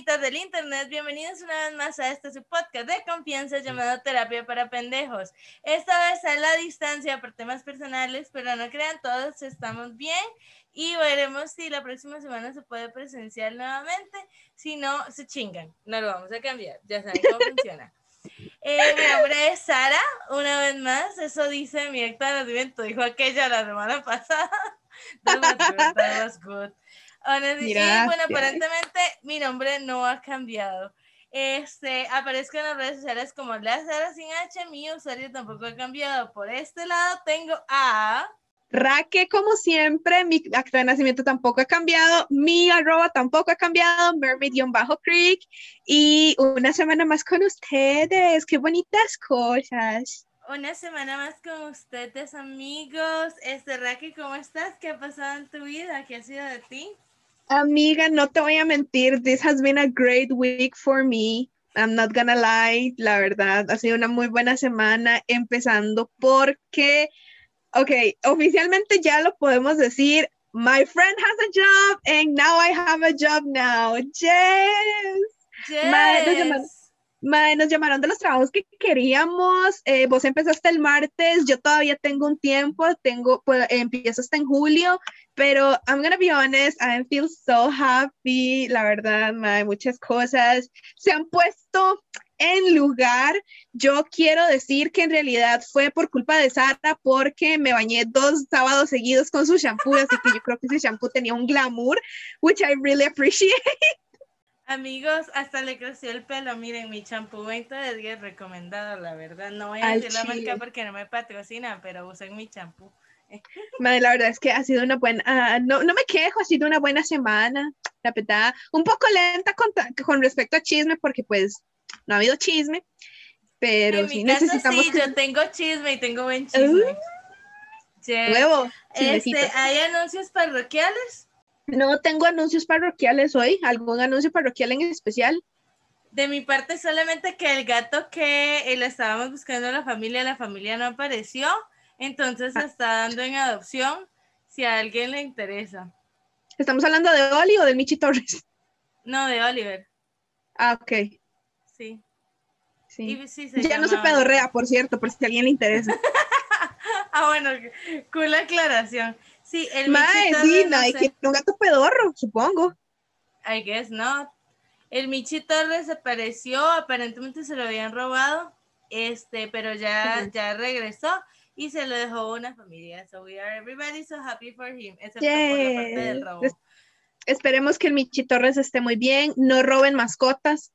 Personitas del internet, bienvenidos una vez más a este su podcast de confianza llamado Terapia para Pendejos. Esta vez a la distancia por temas personales, pero no crean todos, estamos bien y veremos si la próxima semana se puede presenciar nuevamente, si no, se chingan, no lo vamos a cambiar, ya saben cómo funciona. Eh, mi nombre es Sara, una vez más, eso dice mi acta de nacimiento, dijo aquella la semana pasada. That was good, that was good. Y bueno, aparentemente mi nombre no ha cambiado. Este, aparezco en las redes sociales como la Sara sin H, mi usuario tampoco ha cambiado. Por este lado tengo a... Raque, como siempre, mi acta de nacimiento tampoco ha cambiado, mi arroba tampoco ha cambiado, mermaid-creek, y una semana más con ustedes, qué bonitas cosas. Una semana más con ustedes, amigos. Este, Raki, ¿cómo estás? ¿Qué ha pasado en tu vida? ¿Qué ha sido de ti? Amiga, no te voy a mentir, this has been a great week for me. I'm not gonna lie, la verdad, ha sido una muy buena semana, empezando porque, ok, oficialmente ya lo podemos decir, my friend has a job and now I have a job now. Yes. Nos llamaron de los trabajos que queríamos. eh, vos empezaste el martes, yo todavía tengo un tiempo, tengo, pues, empiezo hasta en julio, pero I'm gonna be honest, I feel so happy, la verdad, muchas cosas se han puesto en lugar. Yo quiero decir que en realidad fue por culpa de Sara porque me bañé dos sábados seguidos con su shampoo, así que yo creo que ese shampoo tenía un glamour, which I really appreciate. Amigos, hasta le creció el pelo. Miren, mi champú 20 de 10 recomendado, la verdad. No voy a Al decir la marca porque no me patrocinan, pero usen mi champú. Madre, la verdad es que ha sido una buena, ah, no, no me quejo, ha sido una buena semana, la verdad, un poco lenta con, con respecto a chisme, porque pues no ha habido chisme, pero en sí mi caso, necesitamos sí, que- yo tengo chisme y tengo buen chisme. Huevo, Este, chismecito. ¿Hay anuncios parroquiales? No tengo anuncios parroquiales hoy, algún anuncio parroquial en especial. De mi parte, solamente que el gato que eh, le estábamos buscando a la familia, la familia no apareció, entonces se está dando en adopción si a alguien le interesa. ¿Estamos hablando de Oli o del Michi Torres? No, de Oliver, Ah, ok, sí. sí. Y sí se Ya no se pedorrea, por cierto, por si a alguien le interesa. Ah, bueno, cool aclaración. Sí, el Mae, sí, no sé, un gato pedorro, supongo. I guess not. El Michi Torres desapareció, aparentemente se lo habían robado, este, pero ya, ya regresó y se lo dejó una familia. So we are everybody so happy for him, excepto por la parte del robo. Es- Esperemos que el Michi Torres esté muy bien, no roben mascotas.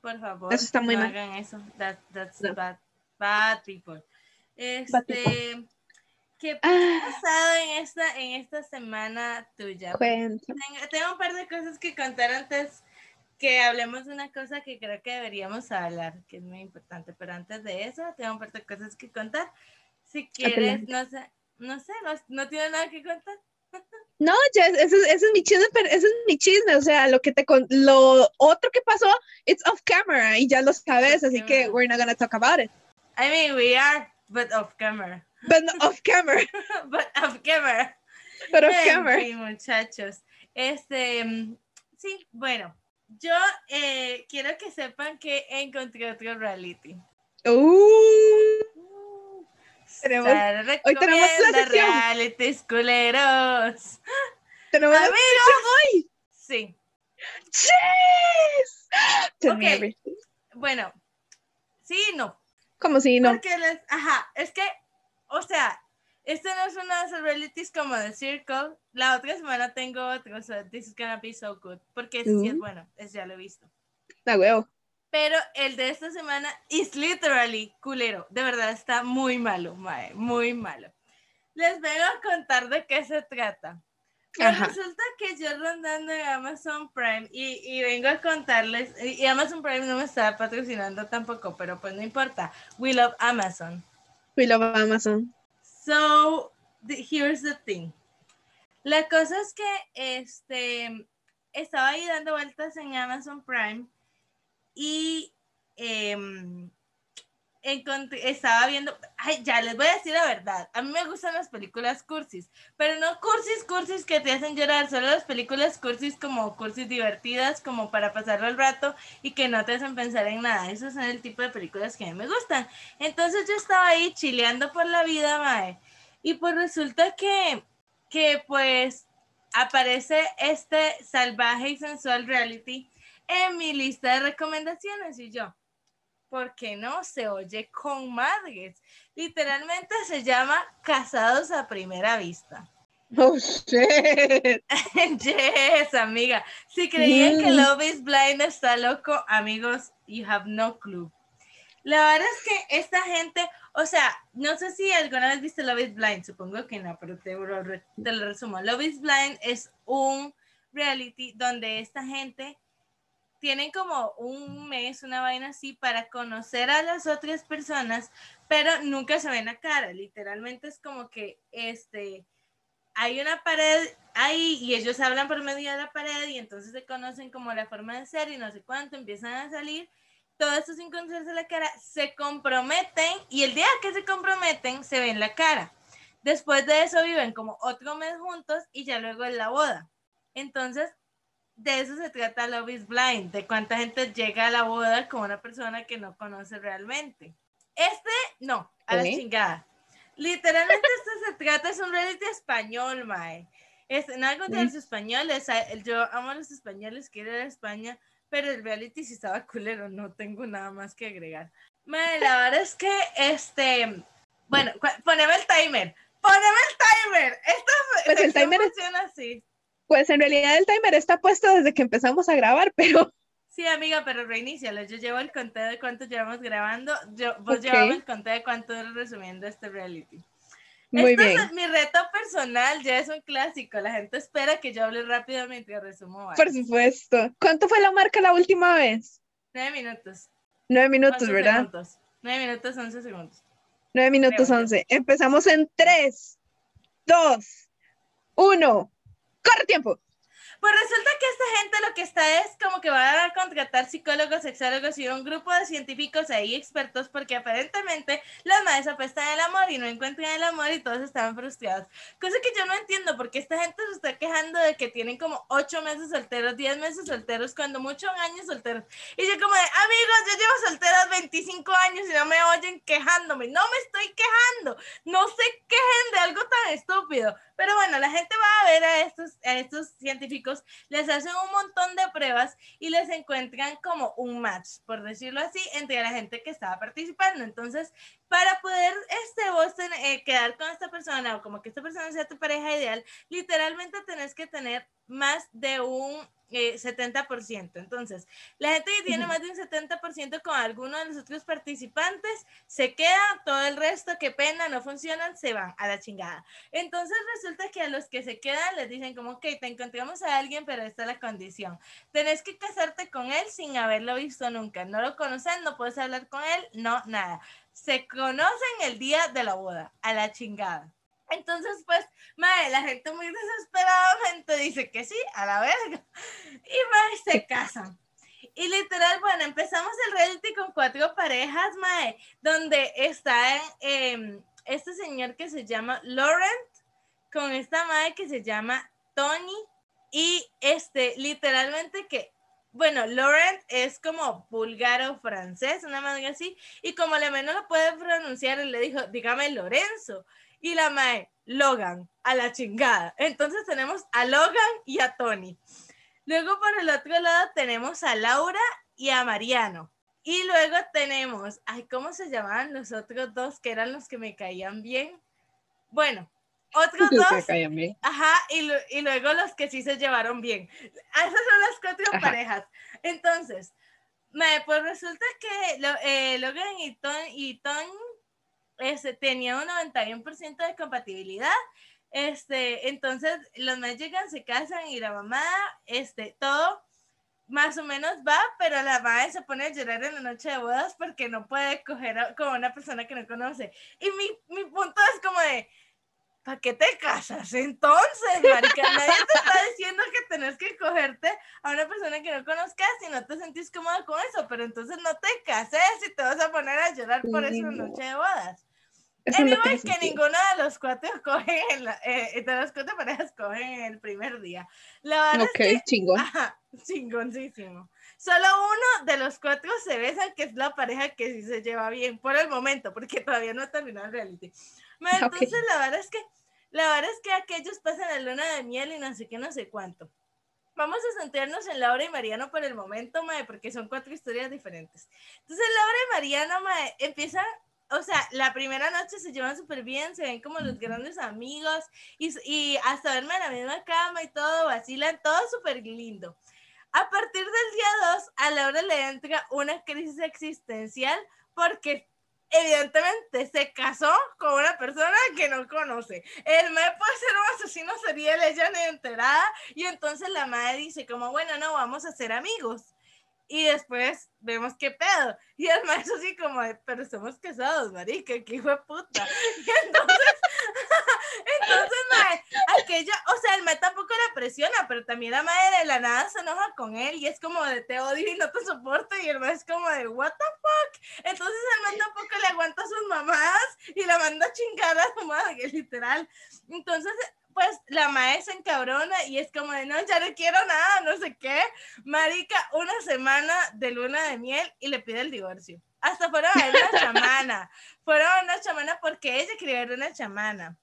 Por favor, Eso está muy no mal. hagan eso. That, that's No. bad, bad people. Bad Este, ¿qué ha Ah, pasado en esta, en esta semana tuya? Tengo, tengo un par de cosas que contar antes que hablemos de una cosa que creo que deberíamos hablar, que es muy importante, pero antes de eso tengo un par de cosas que contar. Si quieres, no sé, no sé, no, no tiene nada que contar. No, ese, es- ese es mi chisme, pero ese es mi chisme, o sea, lo que te con- lo otro que pasó, it's off camera y ya lo sabes, así que we're not gonna talk about it. I mean, we are, but off camera. But no off camera, but off camera. but off camera. fin, muchachos. Este, mm, sí, bueno, yo eh, quiero que sepan que encontré otro reality. Uh, Tenemos- hoy tenemos la sección. realities culeros. tenemos Amigos, sí. Yes! Bueno, sí y no. Como si no. Porque les, ajá, es que, o sea, este no es esos realities como The Circle. La otra semana tengo otro, so this is gonna be so good. Porque ese sí es Uh. bueno, ya lo he visto. La huevo. Pero el de esta semana is literally culero. De verdad está muy malo, mae, muy malo. les vengo a contar de qué se trata. Pues resulta que yo rondando en Amazon Prime y, y vengo a contarles, y y Amazon Prime no me está patrocinando tampoco, pero pues no importa. We love Amazon. We Amazon. So, the- here's the thing. La cosa es que este estaba ahí dando vueltas en Amazon Prime y em, estaba viendo, ay, ya les voy a decir la verdad, a mí me gustan las películas cursis, pero no cursis, cursis que te hacen llorar, solo las películas cursis como cursis divertidas, como para pasarlo el rato y que no te hacen pensar en nada, esos son el tipo de películas que a mí me gustan. Entonces yo estaba ahí chileando por la vida, mae, y pues resulta que, que pues aparece este salvaje y sensual reality en mi lista de recomendaciones y yo, ¿por qué no? Se oye con madres. Literalmente se llama Casados a Primera Vista. Oh, shit. yes, amiga. Si creían que Mm. Love is Blind está loco, amigos, you have no clue. La verdad es que esta gente, o sea, no sé si alguna vez viste Love is Blind, supongo que no, pero te te lo resumo. Love is Blind es un reality donde esta gente tienen como un mes, una vaina así, para conocer a las otras personas, pero nunca se ven a cara. Literalmente es como que este hay una pared ahí y ellos hablan por medio de la pared y entonces se conocen como la forma de ser y no sé cuánto, empiezan a salir. Todo esto sin conocerse la cara, se comprometen y el día que se comprometen se ven la cara. Después de eso viven como otro mes juntos y ya luego es la boda. Entonces, de eso se trata Love is Blind, de cuánta gente llega a la boda con una persona que no conoce realmente. Este, no, a la chingada. Literalmente esto se trata, es un reality español, mae. Es, nada contra Mm. los españoles, yo amo a los españoles, quiero ir a España, pero el reality sí estaba culero, no tengo nada más que agregar. Mae, la verdad es que, este, bueno, poneme el timer, poneme el timer. Esta Pues el timer es- funciona así. Pues en realidad el timer está puesto desde que empezamos a grabar, pero Sí, amiga, pero reinícialo. Yo llevo el conteo de cuánto llevamos grabando. Yo, vos Ok. llevamos el conteo de cuánto resumiendo este reality. muy bien. es mi reto personal, ya es un clásico. La gente espera que yo hable rápido mientras resumo. Por algo. supuesto. ¿Cuánto fue la marca la última vez? Nueve minutos. Nueve minutos, 11 ¿verdad? segundos. Nueve minutos, once segundos. Nueve minutos once. Empezamos en tres, dos, uno. ¡Corre tiempo! Pues resulta que esta gente lo que está es como que van a contratar psicólogos, sexólogos y un grupo de científicos ahí expertos porque aparentemente las madres apestan el amor y no encuentran el amor y todos estaban frustrados. Cosa que yo no entiendo porque esta gente se está quejando de que tienen como ocho meses solteros, 10 meses solteros, cuando mucho un año solteros. Y yo como de, amigos, yo llevo solteras 25 años y no me oyen quejándome. No me estoy quejando. No se quejen de algo tan estúpido. Pero bueno, la gente va a ver a estos, a estos científicos, les hacen un montón de pruebas y les encuentran como un match, por decirlo así, entre la gente que estaba participando. Entonces, para poder este, vos ten- eh, quedar con esta persona o como que esta persona sea tu pareja ideal, literalmente tenés que tener más de un eh, 70%. Entonces, la gente que tiene más de un 70% con alguno de los otros participantes se queda, todo el resto, qué pena, no funcionan, se van a la chingada. Entonces resulta que a los que se quedan les dicen como, ok, te encontramos a alguien, pero esta es la condición. Tenés que casarte con él sin haberlo visto nunca. No lo conoces, no puedes hablar con él, no, nada. Se conocen el día de la boda, a la chingada. Entonces, pues, madre, la gente muy desesperadamente dice que sí, a la verga. Y madre, se casan. Y literal, bueno, empezamos el reality con cuatro parejas, mae, donde está em, este señor que se llama Laurent, con esta madre que se llama Tony, y este, literalmente que, bueno, Laurent es como búlgaro francés, una madre así, y como la menos lo puede pronunciar, le dijo, dígame Lorenzo, y la mae, Logan, a la chingada. Entonces tenemos a Logan y a Tony. Luego por el otro lado tenemos a Laura y a Mariano. Y luego tenemos, ay, ¿cómo se llamaban los otros dos que eran los que me caían bien? Bueno, otros dos, ajá, y, y luego los que sí se llevaron bien. Esas son las cuatro Ajá. parejas. Entonces, me, pues resulta que eh, Logan y Ton, y Ton este, tenía un 91% de compatibilidad. Este, entonces los más llegan, se casan y la mamá, este, todo más o menos va, pero la madre se pone a llorar en la noche de bodas porque no puede coger a, como una persona que no conoce. Y mi, mi punto es como de, ¿para qué te casas entonces, marica? Nadie te está diciendo que tenés que cogerte a una persona que no conozcas y no te sentís cómoda con eso, pero entonces no te cases y te vas a poner a llorar por eso en noche de bodas. Eso Anyway, que sentido. ninguno de los cuatro cogen, en la, eh, de las cuatro parejas cogen en el primer día. La verdad Ok, chingón. Ajá, chingoncísimo. Solo uno de los cuatro se besan, que es la pareja que sí se lleva bien por el momento, porque todavía no ha terminado el reality. Bueno, Ok. Entonces, la verdad es que, la verdad es que aquellos pasan la luna de miel y no sé qué, no sé cuánto. Vamos a centrarnos en Laura y Mariano por el momento, mae, porque son cuatro historias diferentes. Entonces, Laura y Mariano, mae, empiezan, o sea, la primera noche se llevan súper bien, se ven como los grandes amigos y, y hasta verme en la misma cama y todo, vacilan, todo súper lindo. A partir del día 2, a Laura le entra una crisis existencial porque evidentemente se casó con una persona que no conoce. El mae puede ser un asesino serial, ella ni enterada, y entonces la madre dice como, bueno, no, vamos a ser amigos. Y después vemos qué pedo. Y el maestro así como, pero estamos casados, marica, que hijo de puta. Y entonces, entonces, mae, aquella, o sea, el mae tampoco la presiona, pero también la madre de la nada se enoja con él y es como de te odio y no te soporto y el mae es como de what the fuck. Entonces el mae tampoco le aguanta a sus mamadas y la manda a chingar a su madre, literal. Entonces, pues la mae se encabrona y es como de no, ya no quiero nada, no sé qué. Marica, una semana de luna de miel y le pide el divorcio. Hasta fueron a ver una chamana. Fueron a una chamana porque ella quería ver una chamana.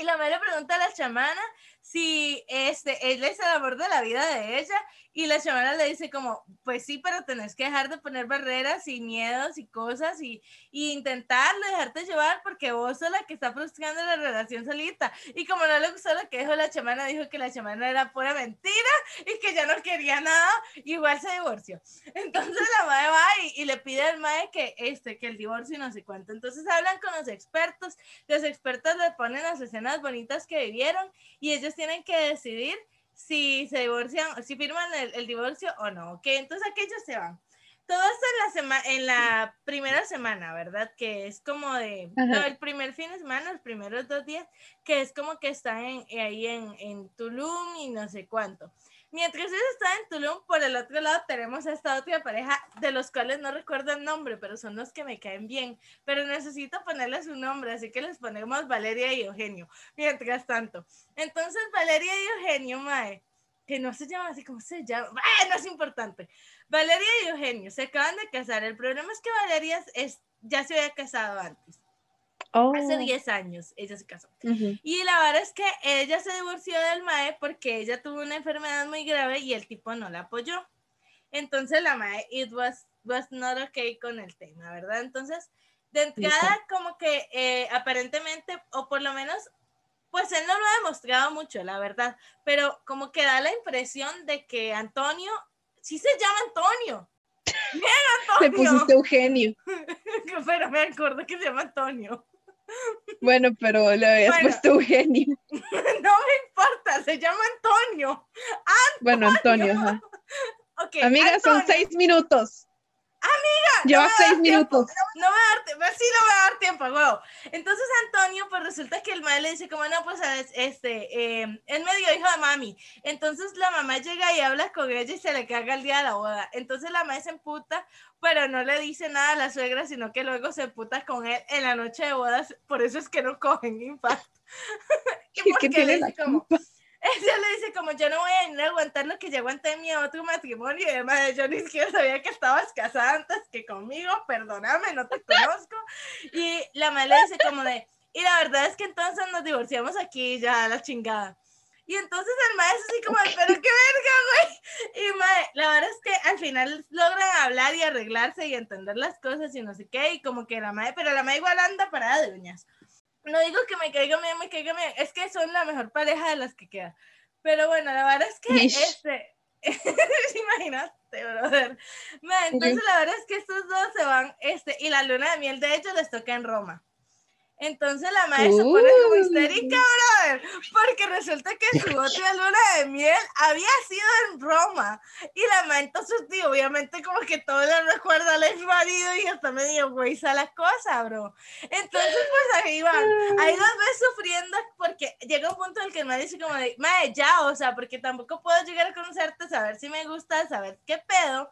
Y la madre pregunta a la chamana si este, él es el amor de la vida de ella. Y la chamana le dice como, pues sí, pero tenés que dejar de poner barreras y miedos y cosas y, y intentarlo, dejarte llevar porque vos sos la que está frustrando la relación solita. Y como no le gustó lo que dijo la chamana, dijo que la chamana era pura mentira y que ya no quería nada, igual se divorció. Entonces la madre va y, y le pide al madre que, este, que el divorcio y no sé cuánto. Entonces hablan con los expertos, los expertos le ponen las escenas bonitas que vivieron y ellos tienen que decidir si se divorcian, si firman el, el divorcio o no, ¿ok? Entonces aquellos se van. Todo esto en la, en la primera semana, ¿verdad? Que es como de, no, el primer fin de semana, los primeros dos días, que es como que están en- ahí en, en Tulum y no sé cuánto. Mientras ellos están en Tulum, por el otro lado tenemos a esta otra pareja, de los cuales no recuerdo el nombre, pero son los que me caen bien. Pero necesito ponerles un nombre, así que les ponemos Valeria y Eugenio. Mientras tanto. Entonces, Valeria y Eugenio, Mae, que no se llama así como se llama, ¡Ah, no es importante. Valeria y Eugenio se acaban de casar. El problema es que Valeria es, ya se había casado antes. Oh. Hace 10 años ella se casó. Y la verdad es que ella se divorció del mae porque ella tuvo una enfermedad muy grave y el tipo no la apoyó. Entonces la mae, it was, was not okay con el tema, ¿verdad? Entonces, de entrada, como que eh, aparentemente, o por lo menos, pues él no lo ha demostrado mucho, la verdad, pero como que da la impresión de que Antonio, sí se llama Antonio. Bien, Antonio. pusiste Eugenio. pero me acuerdo que se llama Antonio. Bueno, pero le habías Bueno. puesto Eugenio. No me importa, se llama Antonio. Bueno, Antonio, ajá. Amiga, son seis minutos. Amiga, llevas me da seis tiempo. minutos. No me va a dar tiempo, sí no me va a dar tiempo, huevo. Entonces Antonio, pues resulta que el madre le dice como, no, pues este, eh, es medio hijo de mami. Entonces la mamá llega y habla con ella y se le caga el día de la boda. Entonces la madre se emputa, pero no le dice nada a la suegra, sino que luego se emputa con él en la noche de bodas. Por eso es que no cogen infarto. ¿Qué Porque le dice como, culpa? ella le dice como yo no voy a venir a aguantar lo que ya aguanté en mi otro matrimonio y además yo ni siquiera sabía que estabas casada antes que conmigo, perdóname, no te conozco. Y la madre le dice como de, y la verdad es que entonces nos divorciamos aquí ya la chingada. Y entonces el maestro así como, pero qué verga, güey. Y mae, la verdad es que al final logran hablar y arreglarse y entender las cosas y no sé qué, y como que la madre, pero la madre igual anda parada de uñas. No digo que me caiga bien, me caiga bien, es que son la mejor pareja de las que queda. Pero bueno, la verdad es que Ish. este, imaginaste, brother. Entonces la verdad es que estos dos se van, este, y la luna de miel de hecho les toca en Roma. Entonces la madre se pone como histérica, brother, porque resulta que su otra luna de miel había sido en Roma. Y la madre entonces, tío, obviamente como que todo le recuerda al ex marido y hasta medio güey la cosa, bro. Entonces, pues ahí van, ahí los ves sufriendo porque llega un punto en el que el madre dice como de, madre, ya, o sea, porque tampoco puedo llegar a conocerte, saber si me gusta, saber qué pedo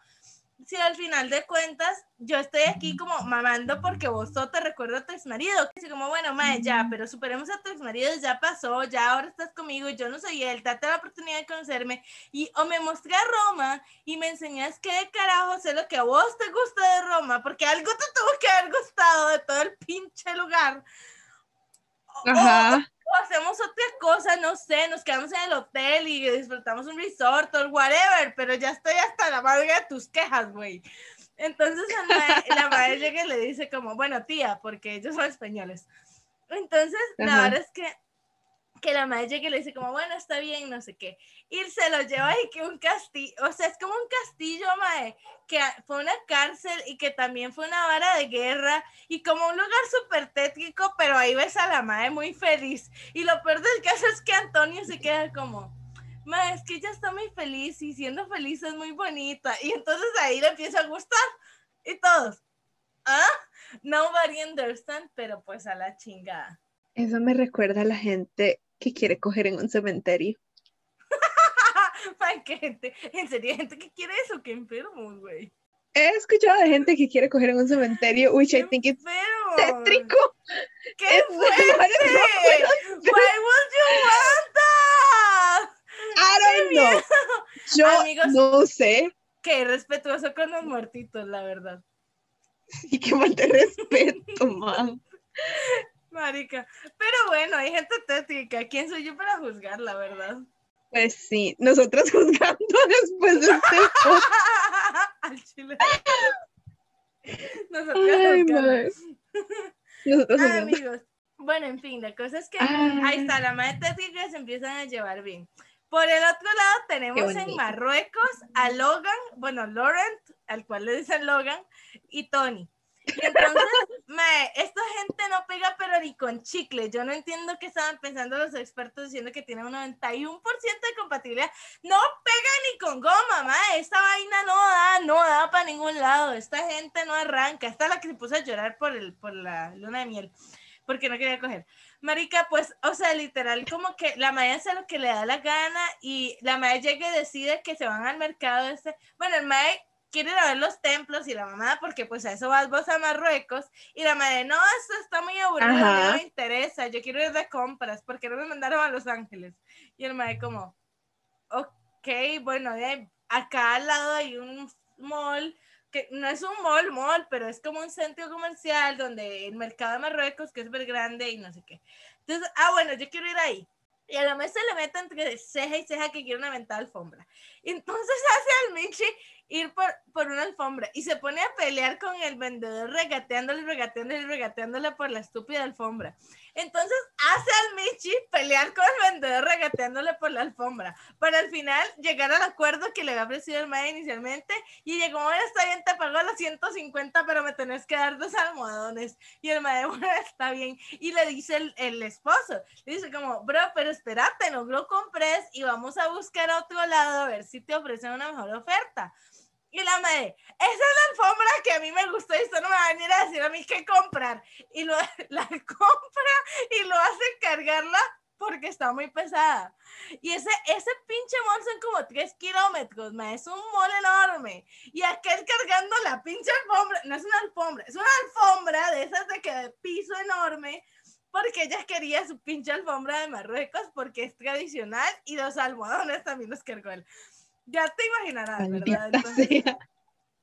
si al final de cuentas yo estoy aquí como mamando porque vos te recuerda a tu ex marido. Así como, bueno, mae, ya, pero superemos a tu ex marido, ya pasó, ya ahora estás conmigo, yo no soy él, date la oportunidad de conocerme. Y o me mostré a Roma y me enseñas qué de carajo sé lo que a vos te gusta de Roma, porque algo te tuvo que haber gustado de todo el pinche lugar. Ajá. o hacemos otra cosa, no sé, nos quedamos en el hotel y disfrutamos un resort o whatever, pero ya estoy hasta la madre de tus quejas, güey. Entonces mae- la madre llega y le dice como, bueno, tía, porque ellos son españoles. Entonces, la verdad es que, que la madre llega y le dice como, bueno, está bien, no sé qué. Y se lo lleva y que un castillo, o sea, es como un castillo, mae, que fue una cárcel y que también fue una vara de guerra y como un lugar súper tétrico, pero ahí ves a la madre muy feliz. Y lo peor del caso es que Antonio se queda como, ma, es que ella está muy feliz y siendo feliz es muy bonita. Y entonces ahí le empieza a gustar. Y todos, ¿ah? Nobody understand, pero pues a la chingada. Eso me recuerda a la gente que quiere coger en un cementerio. Qué gente, en serio, gente que quiere eso, qué enfermos, güey. He escuchado de gente que quiere coger en un cementerio, which I Qué think it's tétrico. ¡Qué fuerte! Why would you want that? I don't know. Yo Amigos. no sé. Qué respetuoso con los muertitos, la verdad. Y que falta de respeto, man. Marica. Pero bueno, hay gente tétrica. ¿Quién soy yo para juzgar, la verdad? Pues sí, nosotras juzgando después de este. Al chile. Nosotros Ay. Nosotros Ah, amigos. Bueno, en fin, la cosa es que Ah. ahí está, la madre tétrica se empiezan a llevar bien. Por el otro lado tenemos en. Marruecos a Logan, bueno, Laurent, al cual le dicen Logan, y Tony. Y entonces, mae, esta gente no pega pero ni con chicle. Yo no entiendo qué estaban pensando los expertos diciendo que tiene un 91% de compatibilidad. No pega ni con goma, mae. Esta vaina no da, no da para ningún lado. Esta gente no arranca. Esta es la que se puso a llorar por, el, por la luna de miel porque no quería coger. Marica, pues, o sea, literal, como que la madre hace lo que le da la gana y la madre llega y decide que se van al mercado este. Bueno, el madre quiere ir a ver los templos y la mamá, porque pues a eso vas vos a Marruecos. Y la madre, no, esto está muy aburrido, no me interesa, yo quiero ir de compras, porque no me mandaron a Los Ángeles. Y el madre como, ok, bueno, de acá al lado hay un mall que no es un mall, mall, pero es como un centro comercial donde el mercado de Marruecos, que es súper grande y no sé qué. Entonces, ah, bueno, yo quiero ir ahí. Y a la se le mete entre ceja y ceja que quiere una mentada alfombra. Entonces hace al Michi ir por, por una alfombra y se pone a pelear con el vendedor regateándole, regateándole, regateándole por la estúpida alfombra. Entonces hace al Michi pelear con el vendedor regateándole por la alfombra para al final llegar al acuerdo que le había ofrecido el MAE inicialmente y llegó, bueno, está bien, te pago los 150, pero me tenés que dar dos almohadones. Y el MAE, bueno, está bien. Y le dice el, el esposo, le dice como, bro, pero espérate, no lo compres y vamos a buscar a otro lado a ver si te ofrecen una mejor oferta. Y la madre, esa es la alfombra que a mí me gustó y esto no me va a venir a decir a mí qué comprar. Y lo, la compra y lo hace cargarla porque está muy pesada. Y ese, ese pinche mall son como 3 kilómetros, es un mall enorme. Y aquel cargando la pinche alfombra, no es una alfombra, es una alfombra de esas de que de piso enorme, porque ella quería su pinche alfombra de Marruecos porque es tradicional y los almohadones también los cargó él. Ya te imaginarás, ¿verdad? Entonces,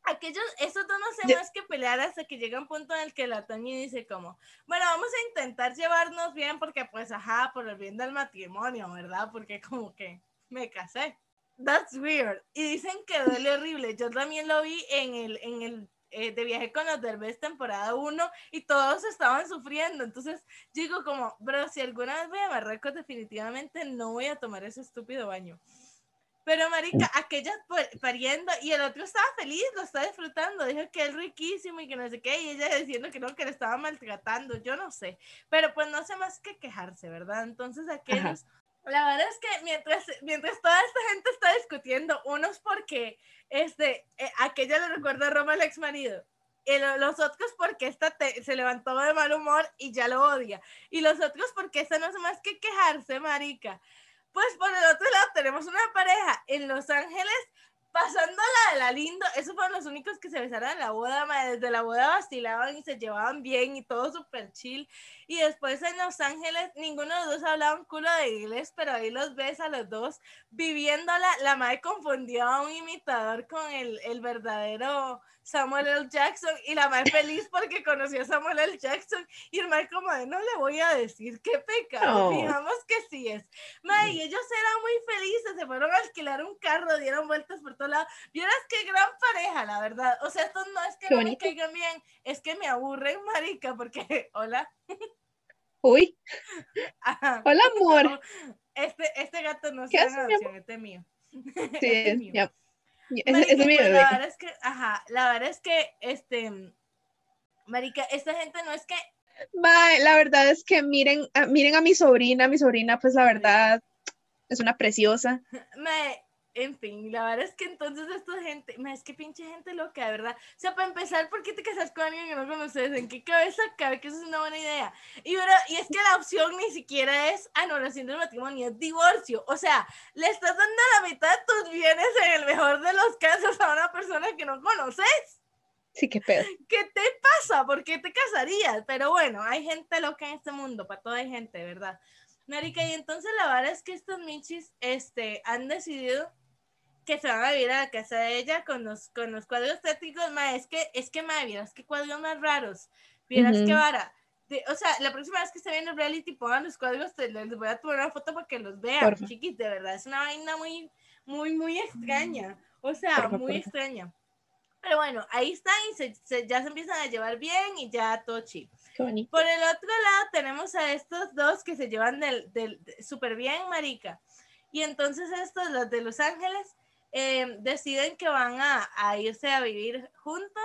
aquellos, esos dos no hacen Ya- más que pelear hasta que llega un punto en el que la Toñi dice como, bueno, vamos a intentar llevarnos bien porque pues, ajá, por el bien del matrimonio, ¿verdad? Porque como que me casé. That's weird. Y dicen que duele horrible. Yo también lo vi en el, en el eh, de viaje con los Derbez temporada 1 y todos estaban sufriendo. Entonces yo digo como, bro, si alguna vez voy a Marruecos definitivamente no voy a tomar ese estúpido baño. Pero, marica, aquella pa- pariendo y el otro estaba feliz, lo estaba disfrutando, dijo que es riquísimo y que no sé qué, y ella diciendo que no, que le estaba maltratando, yo no sé. Pero pues no sé más que quejarse, ¿verdad? Entonces aquellos... La verdad es que mientras, mientras toda esta gente está discutiendo, unos porque este, eh, aquella le recuerda a Roma el ex marido, y lo- los otros porque esta te- se levantó de mal humor y ya lo odia, y los otros porque esta no hace más que quejarse, marica. Pues por el otro lado tenemos una pareja en Los Ángeles pasando la de la lindo, esos fueron los únicos que se besaron en la boda, desde la boda vacilaban y se llevaban bien y todo súper chill. Y después en Los Ángeles, ninguno de los dos hablaba un culo de inglés, pero ahí los ves a los dos viviéndola. La madre confundió a un imitador con el, el verdadero Samuel L. Jackson y la madre feliz porque conoció a Samuel L. Jackson y el madre como de no le voy a decir qué pecado, Oh. fijamos que sí es. Y ellos eran muy felices, se fueron a alquilar un carro, dieron vueltas por todos lados. Vieras qué gran pareja, la verdad. O sea, esto no es que no me caigan bien, es que me aburren, marica, porque, hola. Uy, Ajá. hola amor. Este, este gato no ¿Qué es haces, una mi adopción, este es mío. Sí, Este es mío. ya. Marica, es pues. La verdad es que, ajá, la verdad es que, este, marica, esta gente no es que, Mae, la verdad es que miren, a- miren a mi sobrina, mi sobrina pues la verdad es una preciosa. me, en fin, la verdad es que entonces esta gente, es que pinche gente loca, de verdad. O sea, para empezar, ¿por qué te casas con alguien que no conoces? ¿En qué cabeza cabe que eso es una buena idea? Y, verdad, y es que la opción ni siquiera es anulación del matrimonio, es divorcio. O sea, le estás dando la mitad de tus bienes en el mejor de los casos a una persona que no conoces. Sí, qué pedo. ¿Qué te pasa? ¿Por qué te casarías? Pero bueno, hay gente loca en este mundo, para toda hay gente, ¿verdad? Marica, y entonces la verdad es que estos michis este, han decidido que se van a vivir a la casa de ella con los, con los cuadros estéticos. Ma, es que, es que, ma, vieras qué cuadros más raros. Vieras qué Ujú. vara. De- o sea, la próxima vez que esté viendo el reality, pongan los cuadros, te- les voy a tomar una foto para que los vean, chiquis, de verdad. Es una vaina muy, muy, muy extraña. O sea, Porfa, muy porfa. extraña. Pero bueno, ahí están y se- se- ya se empiezan a llevar bien y ya todo. Qué bonito. Por el otro lado tenemos a estos dos que se llevan del, del, súper bien, marica. Y entonces estos, los de Los Ángeles, eh, deciden que van a, a irse a vivir juntos,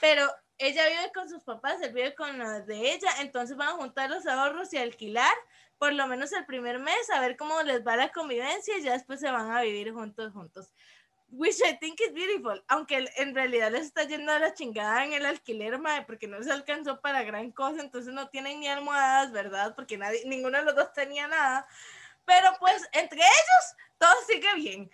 pero ella vive con sus papás, él vive con los de ella, entonces van a juntar los ahorros y alquilar por lo menos el primer mes, a ver cómo les va la convivencia y ya después se van a vivir juntos, juntos. Which I think is beautiful, aunque en realidad les está yendo a la chingada en el alquiler, mae, porque no se alcanzó para gran cosa, entonces no tienen ni almohadas, ¿verdad? Porque nadie, ninguno de los dos tenía nada. Pero pues entre ellos todo sigue bien.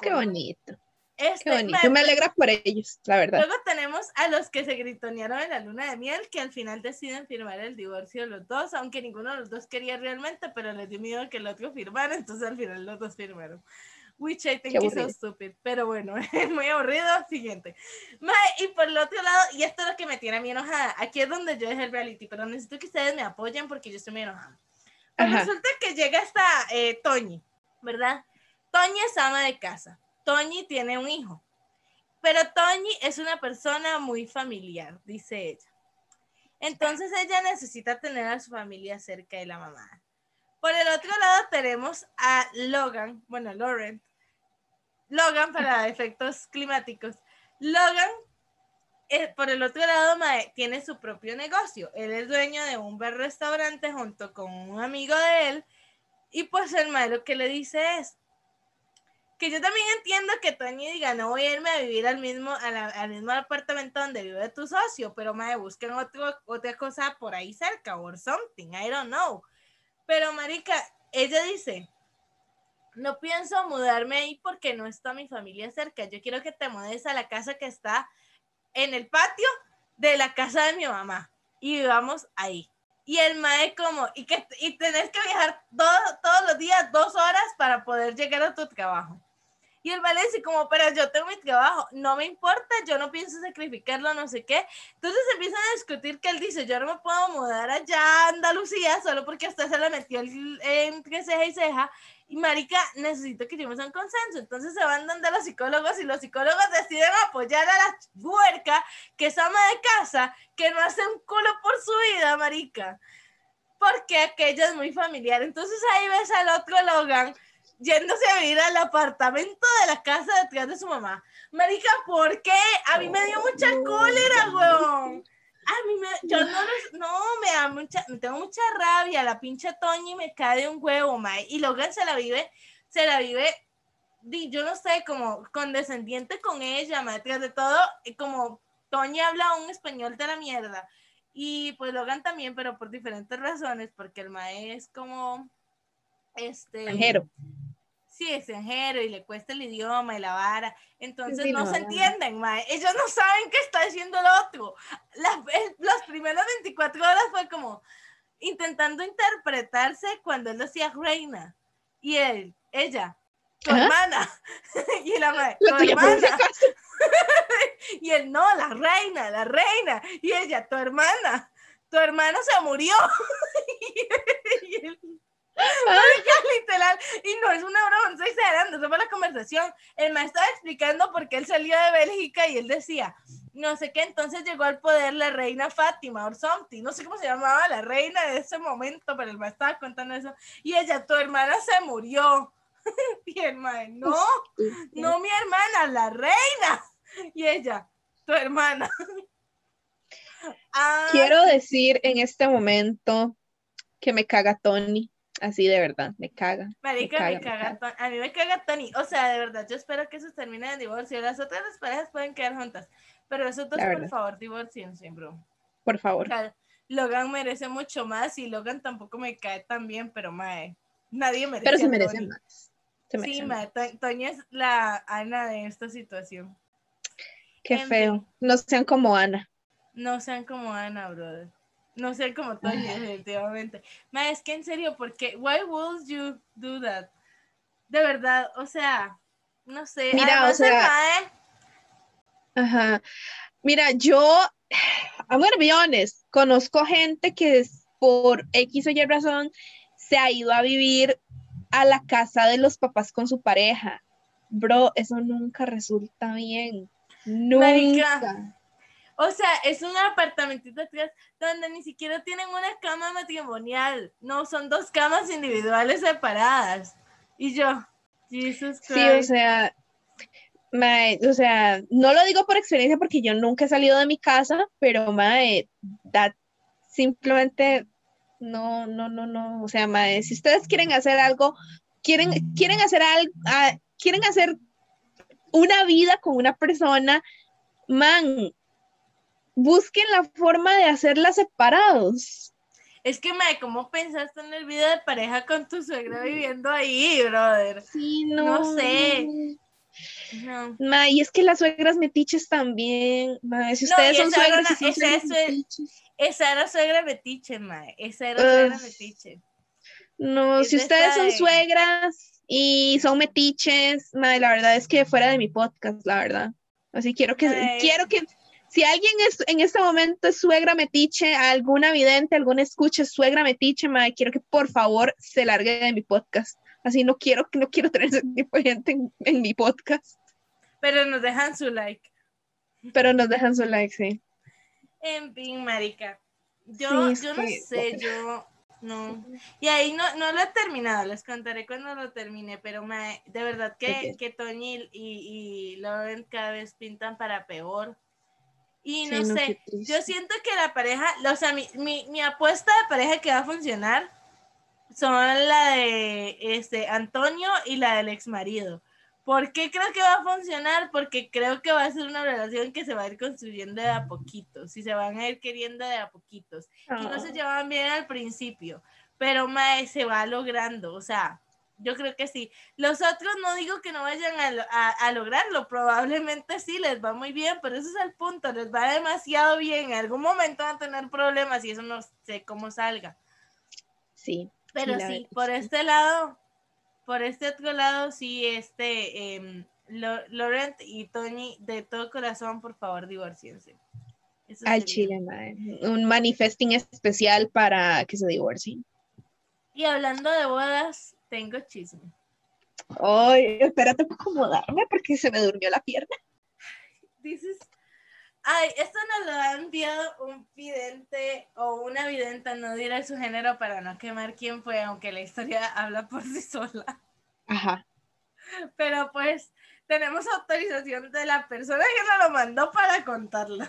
Qué bonito. Este, Qué bonito. mae, Me alegra por ellos, la verdad. Luego tenemos a los que se gritonearon en la luna de miel, que al final deciden firmar el divorcio los dos, aunque ninguno de los dos quería realmente, pero les dio miedo que el otro firmara, entonces al final los dos firmaron. Which I think is so stupid, pero bueno, es muy aburrido. Siguiente. Y por el otro lado, y esto es lo que me tiene a mí enojada, aquí es donde yo dejé el reality, pero necesito que ustedes me apoyen porque yo estoy muy enojada. Pues resulta que llega esta eh, Toñi, ¿verdad? Toñi es ama de casa. Toñi tiene un hijo. Pero Toñi es una persona muy familiar, dice ella. Entonces ella necesita tener a su familia cerca de la mamá. Por el otro lado tenemos a Logan, bueno, Lauren. Logan para efectos climáticos. Logan, eh, por el otro lado, mae, tiene su propio negocio. Él es dueño de un bar restaurante junto con un amigo de él. Y pues el mae lo que le dice es, que yo también entiendo que Tony diga, no voy a irme a vivir al mismo, a al mismo apartamento donde vive tu socio, pero me busquen otro, otra cosa por ahí cerca, or something, I don't know. Pero marica, ella dice, no pienso mudarme ahí porque no está mi familia cerca, yo quiero que te mudes a la casa que está en el patio de la casa de mi mamá y vivamos ahí. Y el mae como, y que y tenés que viajar todo- todos los días dos horas para poder llegar a tu trabajo. Y el Valencia como, pero yo tengo mi trabajo, no me importa, yo no pienso sacrificarlo, no sé qué. Entonces empiezan a discutir que él dice, yo no me puedo mudar allá a Andalucía solo porque usted se le metió entre ceja y ceja. Y marica, necesito que lleguemos a un consenso. Entonces se van donde los psicólogos y los psicólogos deciden apoyar a la huerca que es ama de casa, que no hace un culo por su vida, marica. Porque aquella es muy familiar. Entonces ahí ves al otro Logan yéndose a vivir al apartamento de la casa detrás de su mamá. Marica, ¿por qué? A mí me dio mucha cólera, weón. A mí me, yo no, no, me da mucha, me tengo mucha rabia, la pinche Toñi me cae de un huevo, mae, y Logan se la vive, se la vive, yo no sé, como condescendiente con ella, mae, tras de todo, eh, como Toñi habla un español de la mierda, y pues Logan también, pero por diferentes razones, porque el mae es como, este... Extranjero. Sí, extranjero y le cuesta el idioma y la vara. Entonces Sí, no se entienden, mae. Ellos no saben qué está diciendo el otro. Las, el- las primeras 24 horas fue como intentando interpretarse cuando él decía reina. Y él, ella, tu Ajá. hermana. y la La tu hermana. Y él, no, la reina, la reina. Y ella, tu hermana. Tu hermano se murió. y él, Marica, literal, y no es una broma, no estoy exagerando, eso fue la conversación. El maestro estaba explicando por qué él salió de Bélgica y él decía, no sé qué, entonces llegó al poder la reina Fátima or something, no sé cómo se llamaba la reina de ese momento, pero el maestro estaba contando eso. Y ella, tu hermana se murió. y el maestro, no, no mi hermana, la reina. Y ella, tu hermana. Ah, Quiero decir en este momento que me caga Tony. Así de verdad, me caga. Marica, Me me caga, me caga, a mí me caga Tony. O sea, de verdad, yo espero que eso termine en divorcio. Las otras dos parejas pueden quedar juntas, pero La por favor, divorciense, bro. Por O favor. sea, Logan merece mucho más y Logan tampoco me cae tan bien, pero mae, nadie merece. Pero se Tony. más. Se Sí, mae, To- Toña es la Ana de esta situación. Qué en feo. fin. No sean como Ana. No sean como Ana, brother. No sean como Toña, definitivamente. Mae, es que en serio, porque why would you do that? De verdad, o sea, no sé. Mira, o Además, sea, Ajá. Mira, yo, I'm gonna be honest, conozco gente que es- por X o Y razón se ha ido a vivir a la casa de los papás con su pareja. Bro, eso nunca resulta bien. Marica. O sea, es un apartamentito atrás donde ni siquiera tienen una cama matrimonial. No, son dos camas individuales separadas. Y yo, Jesus Christ. Sí, o sea, mae, o sea, no lo digo por experiencia porque yo nunca he salido de mi casa, pero mae, that simplemente no, no, no, no. O sea, mae, si ustedes quieren hacer algo, quieren, quieren hacer algo, quieren hacer una vida con una persona, man, busquen la forma de hacerla separados. Es que, Mae, ¿cómo pensaste en el video de pareja con tu suegra viviendo ahí, brother? Sí, no. No sé. No. Ma, y es que las suegras metiches también, ma, si ustedes son era suegras, y son esa metiches. Esa era suegra metiche, Mae. Esa era suegra metiche. No, Es si de ustedes son de- suegras y son metiches, ma, la verdad es que fuera de mi podcast, la verdad. Así quiero que, Ay. quiero que, si alguien es, en este momento es suegra metiche, alguna vidente, alguna escucha es suegra metiche, ma, quiero que por favor se largue de mi podcast. Así no quiero, no quiero tener ese tipo de gente en, en mi podcast, Pero nos dejan su like. pero nos dejan su like, sí. En fin, marica. Yo, Sí, yo no que- sé, yo no. Y ahí no, no lo he terminado, les contaré cuando lo termine, pero me, de verdad que, que Tony y, y Lauren cada vez pintan para peor. Y Sí, no, sé, yo siento que la pareja, o sea, mi, mi, mi apuesta de pareja que va a funcionar son la de este Antonio y la del ex marido. ¿Por qué creo que va a funcionar? Porque creo que va a ser una relación que se va a ir construyendo de a poquitos y se van a ir queriendo de a poquitos. Y no se Ah. llevaban bien al principio, pero mae, se va logrando, o sea, yo creo que sí. Los otros no digo que no vayan a, a- a lograrlo, probablemente sí, les va muy bien, pero ese es el punto, les va demasiado bien, en algún momento van a tener problemas y eso no sé cómo salga. Sí. Pero sí, por sí. este lado, por este otro lado, sí, este, Lo- Laurent y Tony, de todo corazón, por favor, divorciense. Eso Al sería. chile, mae. Un manifesting especial para que se divorcien. Y hablando de bodas, tengo chisme. Ay, espérate para acomodarme porque se me durmió la pierna. Dices, ay, esto nos lo ha enviado un vidente o una videnta, no diré su género para no quemar quién fue, aunque la historia habla por sí sola. Ajá. Pero pues tenemos autorización de la persona que nos lo mandó para contarlo.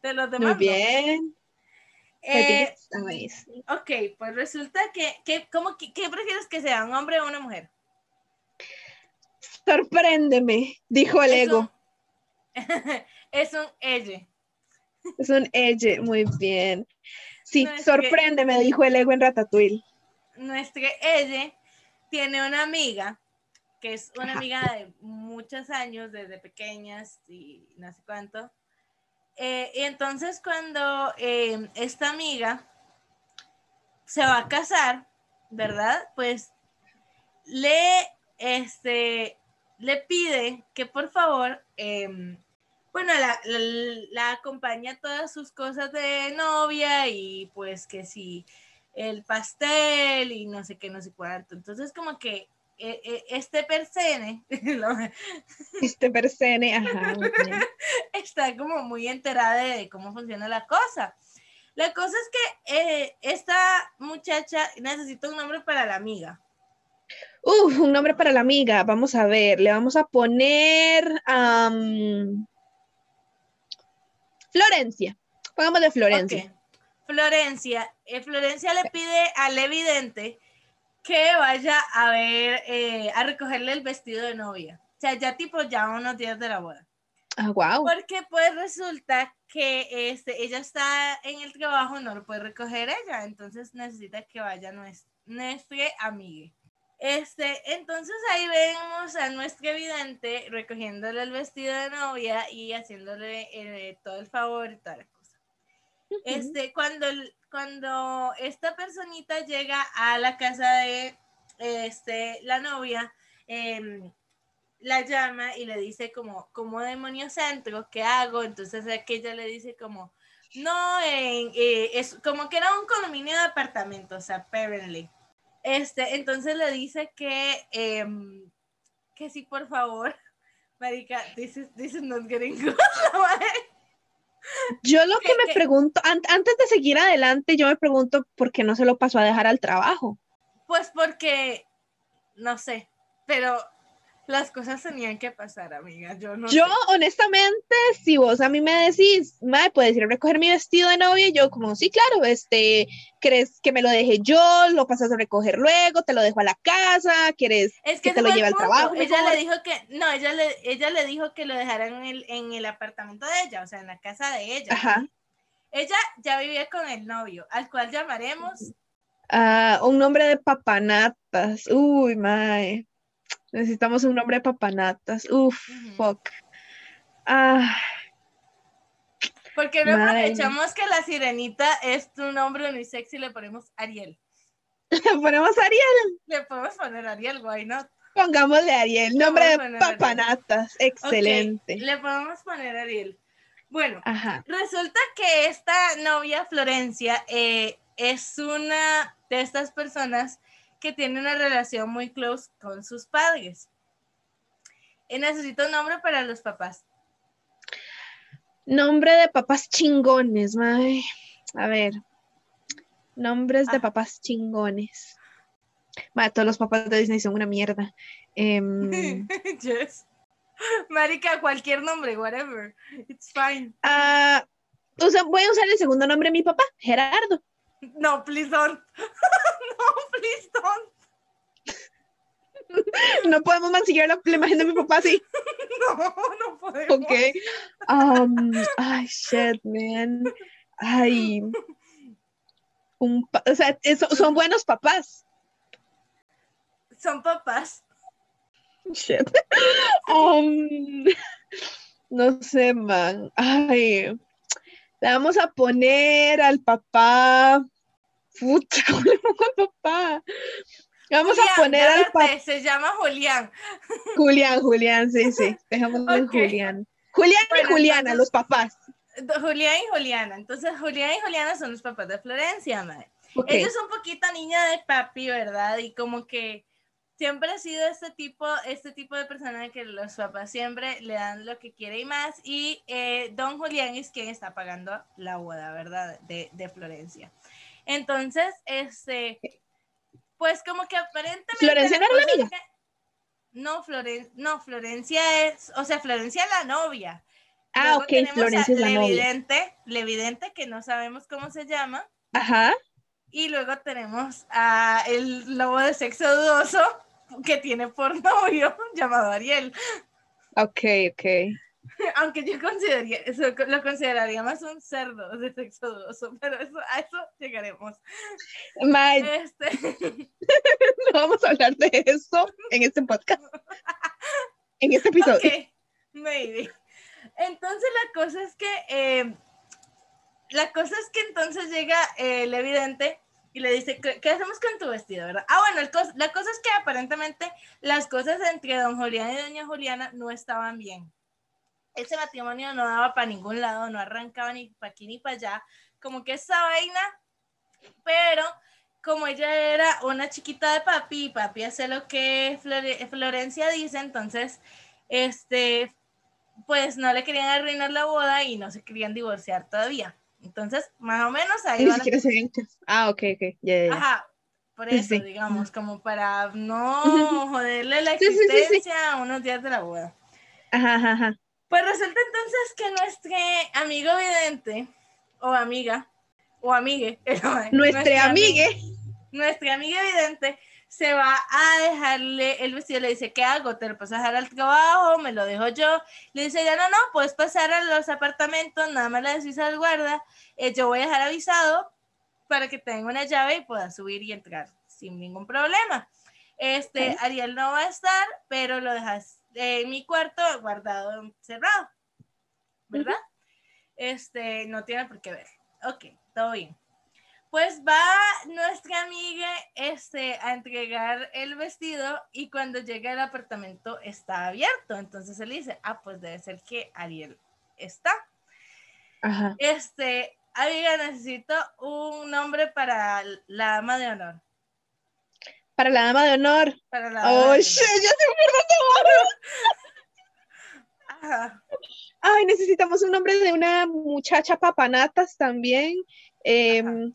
Te lo Muy demando. bien. Think Eh, ok, pues resulta que, que ¿cómo, ¿qué prefieres que sea, un hombre o una mujer? Sorpréndeme, dijo el Es ego. un- es un ella. Es un ella, muy bien. Sí, que- sorpréndeme, dijo el ego en Ratatouille. Nuestra ella tiene una amiga que es una Ajá. amiga de muchos años, desde pequeñas y no sé cuánto. Eh, y entonces cuando eh, esta amiga se va a casar, ¿verdad? Pues le, este, le pide que por favor, em, bueno, la, la, la acompañe a todas sus cosas de novia y pues que si el pastel y no sé qué, no sé cuánto. Entonces como que este persene lo- Este persene, ajá, muy bien. está como muy enterada de cómo funciona la cosa. La cosa es que eh, esta muchacha necesita un nombre para la amiga. Uf, un nombre para la amiga. Vamos a ver, le vamos a poner am, Florencia. Pongámosle Florencia. Florencia. eh, Florencia le pide al evidente que vaya a ver, eh, a recogerle el vestido de novia. O sea, ya tipo ya unos días de la boda. Ah, wow. Porque pues resulta que este, ella está en el trabajo, no lo puede recoger ella, entonces necesita que vaya nues- nuestra amiga. Este, entonces ahí vemos a nuestra evidente recogiéndole el vestido de novia y haciéndole eh, todo el favor y toda la cosa. Este, cuando, el- cuando esta personita llega a la casa de este, la novia, em, la llama y le dice como, como demonio centro, ¿qué hago? Entonces aquella le dice como, no, en- eh, es como que era un condominio de apartamentos, apparently. Este, entonces le dice que, em, que sí, por favor, marica, this is, this is not getting good. Yo lo que que- me pregunto, an- antes de seguir adelante, yo me pregunto por qué no se lo pasó a dejar al trabajo. pues porque, no sé, pero las cosas tenían que pasar, amiga, yo no Yo, sé. honestamente, si vos a mí me decís, Mae, puedes ir a recoger mi vestido de novia, yo como, sí, claro, este, ¿crees que me lo deje yo? ¿Lo pasas a recoger luego? ¿Te lo dejo a la casa? ¿Quieres Es que que te lo lleve al trabajo Ella mejor? le dijo que, no, ella le, ella le dijo que lo dejaran en el, en el apartamento de ella, o sea, en la casa de ella. Ajá. Ella ya vivía con el novio, al cual llamaremos. Ah, un nombre de papanatas. Uy, mae. Necesitamos un nombre de papanatas. Uf, fuck. Ah, Porque no aprovechamos que la sirenita es un nombre muy sexy y le ponemos Ariel. ponemos Ariel. Le podemos poner Ariel, why not? Pongámosle Ariel. Nombre de Ariel. papanatas. Excelente. le podemos poner Ariel. Bueno, Ajá. Resulta que esta novia Florencia eh, es una de estas personas que tiene una relación muy close con sus padres. Y necesito un nombre para los papás. Nombre de papás chingones, mae. A ver. Nombres de Ajá. papás chingones. Mae, todos los papás de Disney son una mierda. Em, yes. Marica, cualquier nombre, whatever. It's fine. ah, usa- voy a usar el segundo nombre de mi papá, Gerardo. No, please don't. no, please don't. No podemos mancillar la, la imagen de mi papá así. No, no podemos. Ok. Um, ay, shit, man. Ay. Un o sea, eso- son buenos papás. Son papás. Shit. Um, no sé, man. Ay. Le vamos a poner al papá. Puta, ¿cómo le pongo al papá? Vamos Julián, a poner al papá. Se llama Julián. Julián, Julián, sí, sí. Dejémoslo en Ok. Julián. Julián y Bueno, Juliana, entonces- los papás. Julián y Juliana. Entonces, Julián y Juliana son los papás de Florencia, madre. Ok. Ella es un poquito niña de papi, ¿verdad? Y como que siempre ha sido este tipo, este tipo de persona que los papás siempre le dan lo que quiere y más. Y eh, don Julián es quien está pagando la boda, ¿verdad? De, de Florencia. Entonces, este, pues como que aparentemente... ¿Florencia no era la amiga? no, Floren no, Florencia es, o sea, Florencia es la novia. Ah, Luego ok, tenemos Florencia a es la novia. Levidente, Levidente, que no sabemos cómo se llama. Ajá. Y luego tenemos a el lobo de sexo dudoso que tiene por novio llamado Ariel. Ok, ok. Aunque yo consideraría, eso, lo consideraría más un cerdo de sexo dudoso, pero eso, a eso llegaremos. Este, no vamos a hablar de eso en este podcast. En este episodio. ok, maybe. Entonces la cosa es que, eh, la cosa es que entonces llega eh, el evidente y le dice, ¿qué, hacemos con tu vestido, verdad? Ah, bueno, el cos- la cosa es que aparentemente las cosas entre don Julián y doña Juliana no estaban bien. Ese matrimonio no daba para ningún lado, no arrancaba ni para aquí ni para allá. Como que esa vaina, pero como ella era una chiquita de papi, papi hace lo que Flore- Florencia dice, entonces, este, pues no le querían arruinar la boda y no se querían divorciar todavía. Entonces, más o menos ahí Ni van a- siquiera se ven. Ah, ok, ok. Ya. Ajá, por eso, sí. digamos, como para no joderle la sí, sí, existencia unos días de la boda. Ajá, ajá, ajá. Pues resulta entonces que nuestro amigo vidente, o amiga, o amigue, Nuestra amiga. nuestra amiga evidente se va a dejarle el vestido, le dice, ¿qué hago? ¿Te lo a dejar al trabajo? ¿Me lo dejo yo? Le dice, ya no, no, puedes pasar a los apartamentos, nada más le decís al guarda, eh, yo voy a dejar avisado para que tenga una llave y pueda subir y entrar sin ningún problema. Este. Ariel no va a estar, pero lo dejas en mi cuarto guardado, cerrado, ¿verdad? Este, no tiene por qué ver. Ok, todo bien. Pues va nuestra amiga este, a entregar el vestido y cuando llega al apartamento está abierto. Entonces él dice, ah, pues debe ser que Ariel está. Ajá. Este, amiga, necesito un nombre para la dama de honor. Para la dama de honor. Para la dama Oh, de shit, honor. ya se me. Ay, necesitamos un nombre de una muchacha papanatas también. Em,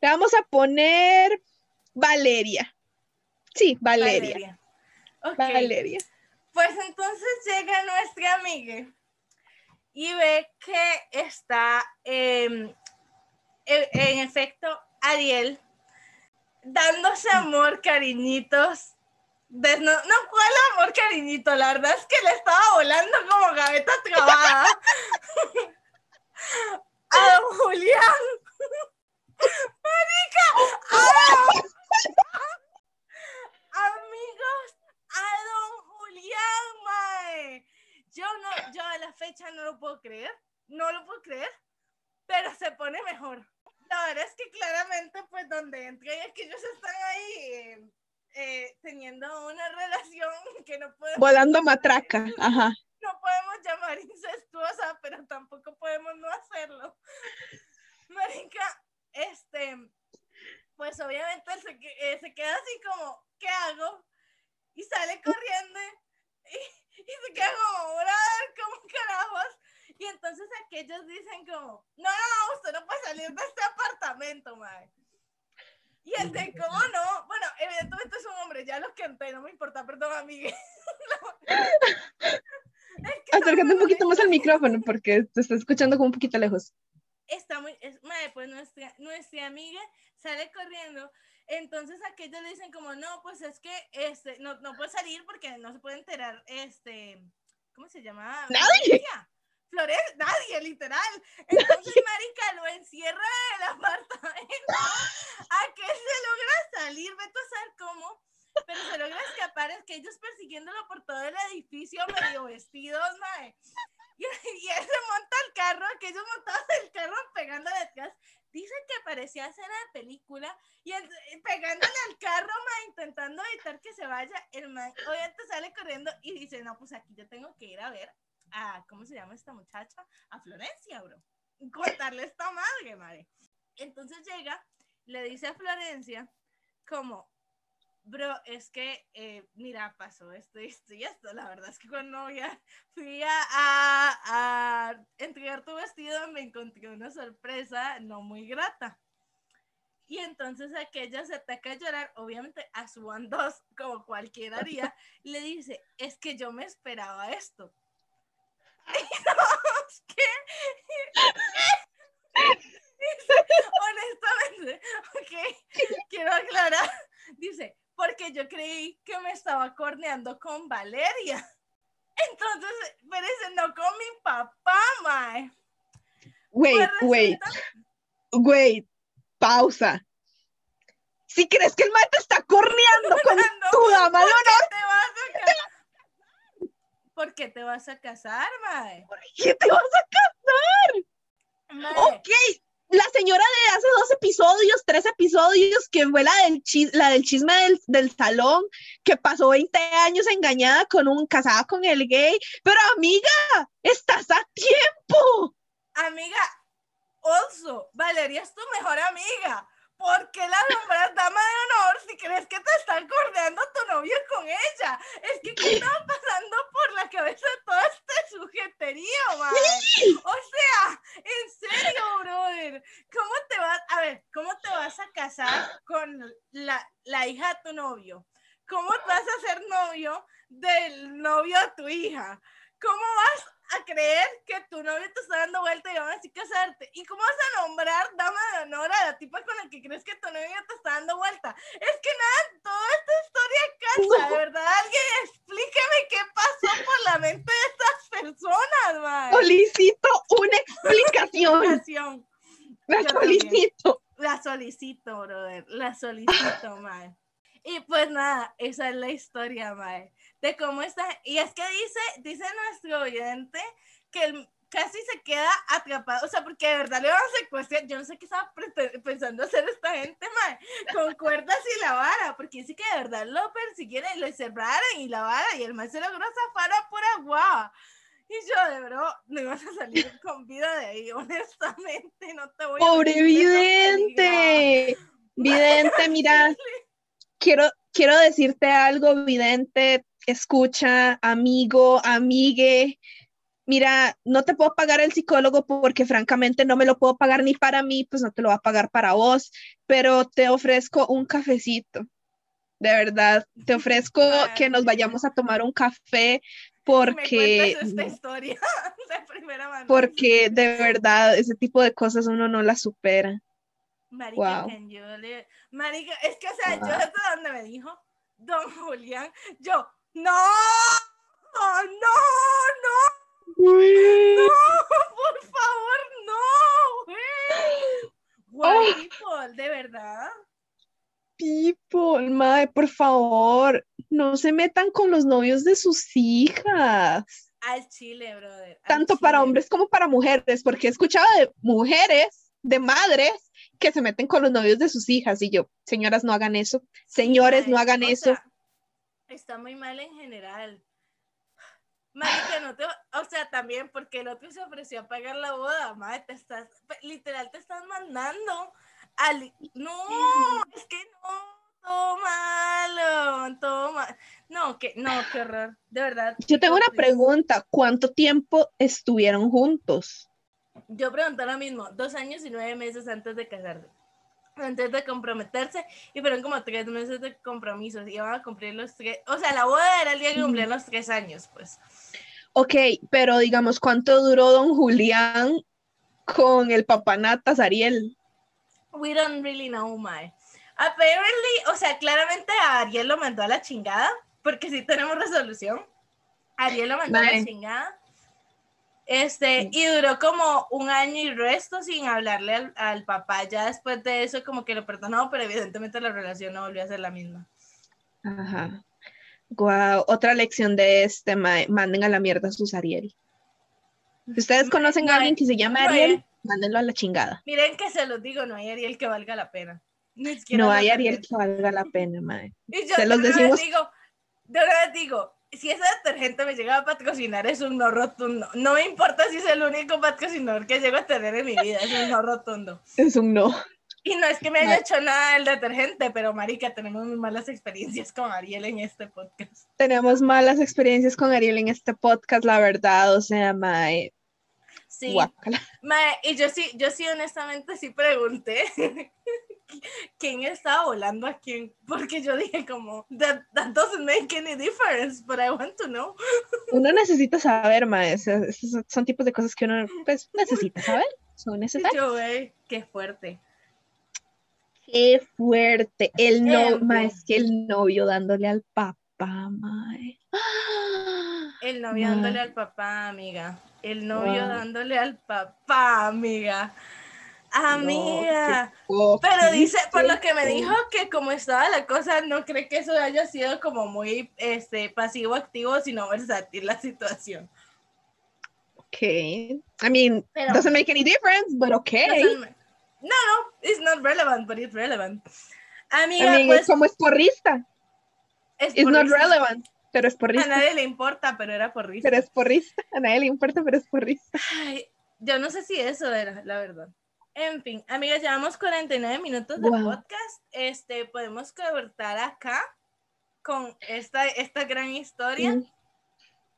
le vamos a poner Valeria. Sí, Valeria. Ok. Valeria. Pues entonces llega nuestra amiga y ve que está em, e- en efecto Ariel dándose amor, cariñitos. De- no, el amor, cariñito, la verdad es que le estaba volando como gaveta trabada a don Julián. Marica, a don- amigos, a don Julián, mae. Yo no, yo a la fecha no lo puedo creer, no lo puedo creer, pero se pone mejor. La verdad es que claramente, pues, donde entra y es que ellos están ahí eh, teniendo una relación que no podemos, Volando matraca. Ajá. no podemos llamar incestuosa, pero tampoco podemos no hacerlo. Marica, este, pues obviamente él se, eh, se queda así como, ¿qué hago? Y sale corriendo y, y se queda como, brother, ¿cómo carajos? Y entonces aquellos dicen como, no, no, usted no puede salir de este apartamento, mae. Y el de, ¿cómo no? Bueno, evidentemente es un hombre, ya lo canté, no me importa, perdón, amiga. Acércate un poquito más al micrófono porque te está escuchando como un poquito lejos. está muy, es, mae, pues nuestra, nuestra amiga sale corriendo, entonces aquellos le dicen como, no, pues es que este, no, no puede salir porque no se puede enterar, este, ¿cómo se llama? Nadie. Florencia. Florencia, nadie, literal. Entonces, marica, lo encierra en el apartamento a que se logra salir, vete a saber cómo, pero se logra escapar, es que ellos persiguiéndolo por todo el edificio medio vestidos, mae. Y, y él se monta al carro, que ellos montados el carro pegándole atrás. Dicen que parecía escena de película y el- y pegándole al carro, ma, intentando evitar que se vaya. El man obviamente sale corriendo y dice, no, pues aquí yo tengo que ir a ver ¿cómo se llama esta muchacha? A Florencia, bro. Y Contarle esta madre, madre. Entonces llega, le dice a Florencia, como, bro, es que, eh, mira, pasó esto y esto y esto. La verdad es que cuando ya fui a, entregar tu vestido me encontré una sorpresa no muy grata. Y entonces aquella se ataca a llorar, obviamente a su dos, como cualquiera haría, le dice, es que yo me esperaba esto. No. Honestamente, ok, quiero aclarar, dice, porque yo creí que me estaba corneando con Valeria. Entonces, pero ese no con mi papá, mae. Wait, Pues wait, wait. Pausa. Si crees que el mae te está corneando con No, tu dama de honor, te vas a? ¿Por qué te vas a casar, mae? ¿qué te vas a casar? Mae, Ok, la señora de hace dos episodios, tres episodios, que fue la del, chis- la del chisme del, del salón, que pasó 20 años engañada con un, casada con el gay, pero amiga, estás a tiempo. Amiga, also, Valeria es tu mejor amiga. ¿Por qué la nombras dama de honor si crees que te están cordeando tu novio con ella? Es que ¿qué estaba pasando por la cabeza de todo este sujeterío, mae? O sea, en serio, brother. ¿Cómo te vas, a ver, cómo te vas a casar con la, la hija de tu novio? ¿Cómo vas a ser novio del novio de tu hija? ¿Cómo vas a creer que tu novio te está dando vuelta y van a decir casarte? ¿Y cómo vas a nombrar dama de honor a la tipa con la que crees que tu novio te está dando vuelta? Es que nada, toda esta historia cansa, de verdad. Alguien explíqueme qué pasó por la mente de estas personas, mae. Solicito una explicación. La Yo también. solicito. La solicito, brother. La solicito, mae. Y pues nada, esa es la historia, mae. De cómo está. Y es que dice, dice nuestro oyente que él casi se queda atrapado. O sea, porque de verdad le van a secuestrar. Yo no sé qué estaba pensando hacer esta gente, mae. Con cuerdas y la vara. Porque dice que de verdad lo persiguieron y lo encerraron y la vara. Y el mae se logró zafar a pura guava. Y yo, de bro, no ibas a salir con vida de ahí, honestamente, no te voy a Pobre vidente. Vidente, mira, quiero, quiero decirte algo, vidente, escucha, amigo, amigue. Mira, no te puedo pagar el psicólogo porque francamente no me lo puedo pagar ni para mí, pues no te lo va a pagar para vos, pero te ofrezco un cafecito. De verdad, te ofrezco que nos vayamos a tomar un café Me porque cuentas esta historia de primera mano. porque de verdad ese tipo de cosas uno no las supera. Marica, Wow. Marica, es que, o sea, yo desde donde me dijo Don Julián, yo, no, no, no, no, por favor, no, güey. White people, de verdad. People, mae, por favor, no se metan con los novios de sus hijas, Al chile, brother. al tanto para hombres como para mujeres, porque he escuchado de mujeres, de madres, que se meten con los novios de sus hijas y yo, señoras, no hagan eso, señores, Sí, no hagan eso. sea, está muy mal en general. Marica, no te, o sea, también porque el otro se ofreció a pagar la boda, madre, te estás, literal te estás mandando al, no, es que no, todo malo, todo mal, no, que, no, qué horror, de verdad. Yo tengo una pregunta, ¿cuánto tiempo estuvieron juntos? Yo pregunté lo mismo, dos años y nueve meses antes de casarse, antes de comprometerse, y fueron como tres meses de compromisos, y iban a cumplir los tres, o sea, la boda era el día que cumplían los tres años, pues. Ok, pero digamos, ¿cuánto duró don Julián con el papá Natas Ariel? We don't really know, my. Apparently, o sea, claramente a Ariel lo mandó a la chingada, porque sí tenemos resolución. Ariel lo mandó a la chingada. Este, y duró como un año y resto sin hablarle al, al papá. Ya después de eso, como que lo perdonó, pero evidentemente la relación no volvió a ser la misma. Ajá. Guau, otra lección de este, manden a la mierda a sus Ariel. Si ustedes conocen a alguien que se llama no hay- Ariel, mándenlo a la chingada. Miren que se los digo, no hay Ariel que valga la pena. No hay Ariel que valga la pena, mae. Y yo Se los decimos. digo, de vez digo, si ese detergente me llega a patrocinar es un no rotundo. No me importa si es el único patrocinador que llego a tener en mi vida, es un no rotundo. Es un no. Y no es que me haya Mae. hecho nada el detergente, pero marica, tenemos muy malas experiencias con Ariel en este podcast. Tenemos malas experiencias con Ariel en este podcast, la verdad. O sea, mae, Sí, guácala. mae, y yo sí, yo sí honestamente sí pregunté quién estaba volando a quién, porque yo dije como, that, that doesn't make any difference, but I want to know. Uno necesita saber, más. Son tipos de cosas que uno pues, necesita saber. Son necesarias. Yo, qué fuerte. Qué fuerte. El no, que el novio dándole al papá, mae. El novio dándole al papá, amiga. El novio Wow. dándole al papá, amiga. Amiga. Oh, Pero dice, por lo que me dijo, que como estaba la cosa, no cree que eso haya sido como muy este, pasivo-activo, sino versátil la situación. Okay. I mean, Pero- doesn't make any difference, but okay. No, no, it's not relevant, but it's relevant. Amiga, I mean, pues es como es porrista. es It's not relevant, pero es A porrista. nadie le importa, pero era por risa. Pero es porrista. A nadie le importa, pero es porrista. Ay, yo no sé si eso era, la verdad. En fin, amigas, llevamos 49 minutos de Wow. podcast. Este, podemos cortar acá con esta, esta gran historia Mm.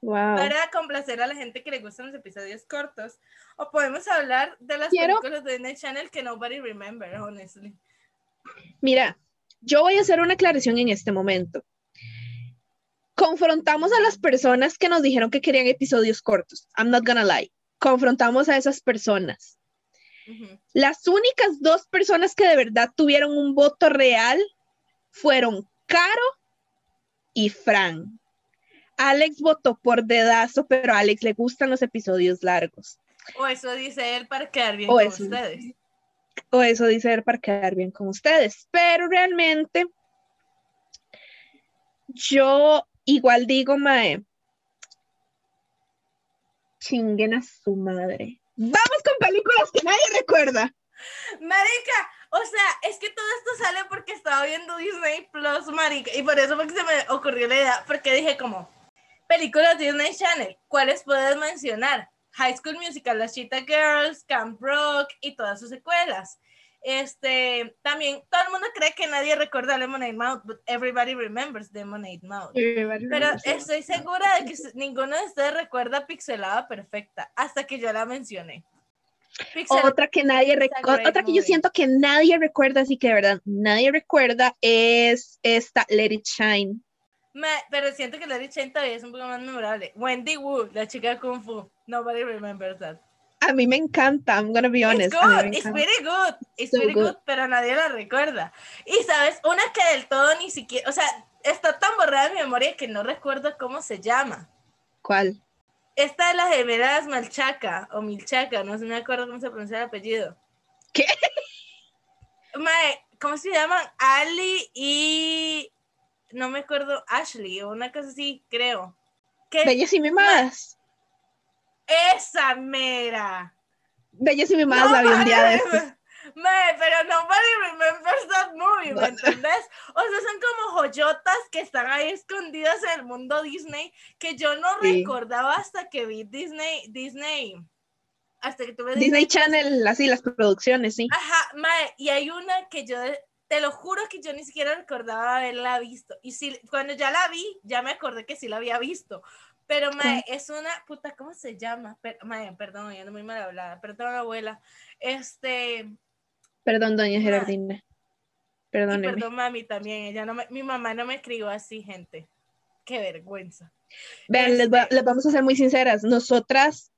Wow. para complacer a la gente que le gustan los episodios cortos. O podemos hablar de las Quiero- películas de Disney Channel que nobody remember, honestly. Mira, yo voy a hacer una aclaración en este momento. Confrontamos a las personas que nos dijeron que querían episodios cortos. I'm not gonna lie. Confrontamos a esas personas. Las únicas dos personas que de verdad tuvieron un voto real fueron Caro y Fran. Alex votó por dedazo, pero a Alex le gustan los episodios largos. O eso dice él para quedar bien O con eso. ustedes. O eso dice él para quedar bien con ustedes. Pero realmente, yo igual digo, Mae, chinguen a su madre. Vamos con películas que nadie recuerda. Marica, o sea, es que todo esto sale porque estaba viendo Disney Plus, marica, y por eso fue que se me ocurrió la idea, porque dije como, películas Disney Channel, ¿cuáles puedes mencionar? High School Musical, Las Cheetah Girls, Camp Rock y todas sus secuelas. Este, también, todo el mundo cree que nadie recuerda Lemonade Mouth, but everybody remembers Lemonade Mouth. Pero estoy segura de que ninguno de ustedes recuerda Pixelada Perfecta, hasta que yo la mencioné. Otra que nadie It's recuerda, otra que yo siento que nadie recuerda, así que de verdad nadie recuerda, es esta Let It Shine. Me- pero siento que Larry Chain todavía es un poco más memorable. Wendy Wu, la chica de Kung Fu. Nobody remembers that. A mí me encanta, I'm gonna be It's honest. me good, it's very good, it's So very good. good, pero nadie la recuerda. Y sabes, una que del todo ni siquiera, o sea, está tan borrada en mi memoria que no recuerdo cómo se llama. ¿Cuál? Esta de las gemelas Malchaca o Milchaca, no sé, me acuerdo cómo se pronuncia el apellido. ¿Qué? Mae, ¿cómo se llaman? Ali y no me acuerdo, Ashley o una cosa así, creo. Que Bellas y mimadas. esa mera. Bellas y mimadas la vi un día de estos. Mae, pero nobody remembers that movie, ¿me entendés? O sea, son como joyotas que están ahí escondidas en el mundo Disney que yo no Sí. recordaba hasta que vi Disney, Disney, hasta que tuve Disney Channel, así las producciones, sí. Ajá, mae, y hay una que yo, te lo juro que yo ni siquiera recordaba haberla visto. Y si, cuando ya la vi, ya me acordé que sí la había visto. Pero, mae, es una, puta, ¿cómo se llama? Per- mae, perdón, yo ando muy mal hablada, perdón, abuela. Este, Perdón, doña Gerardina. y Perdóneme. perdón, mami, también, ella no me, mi mamá no me escribió así, gente. Qué vergüenza. Vean, les, les vamos a ser muy sinceras. Nosotras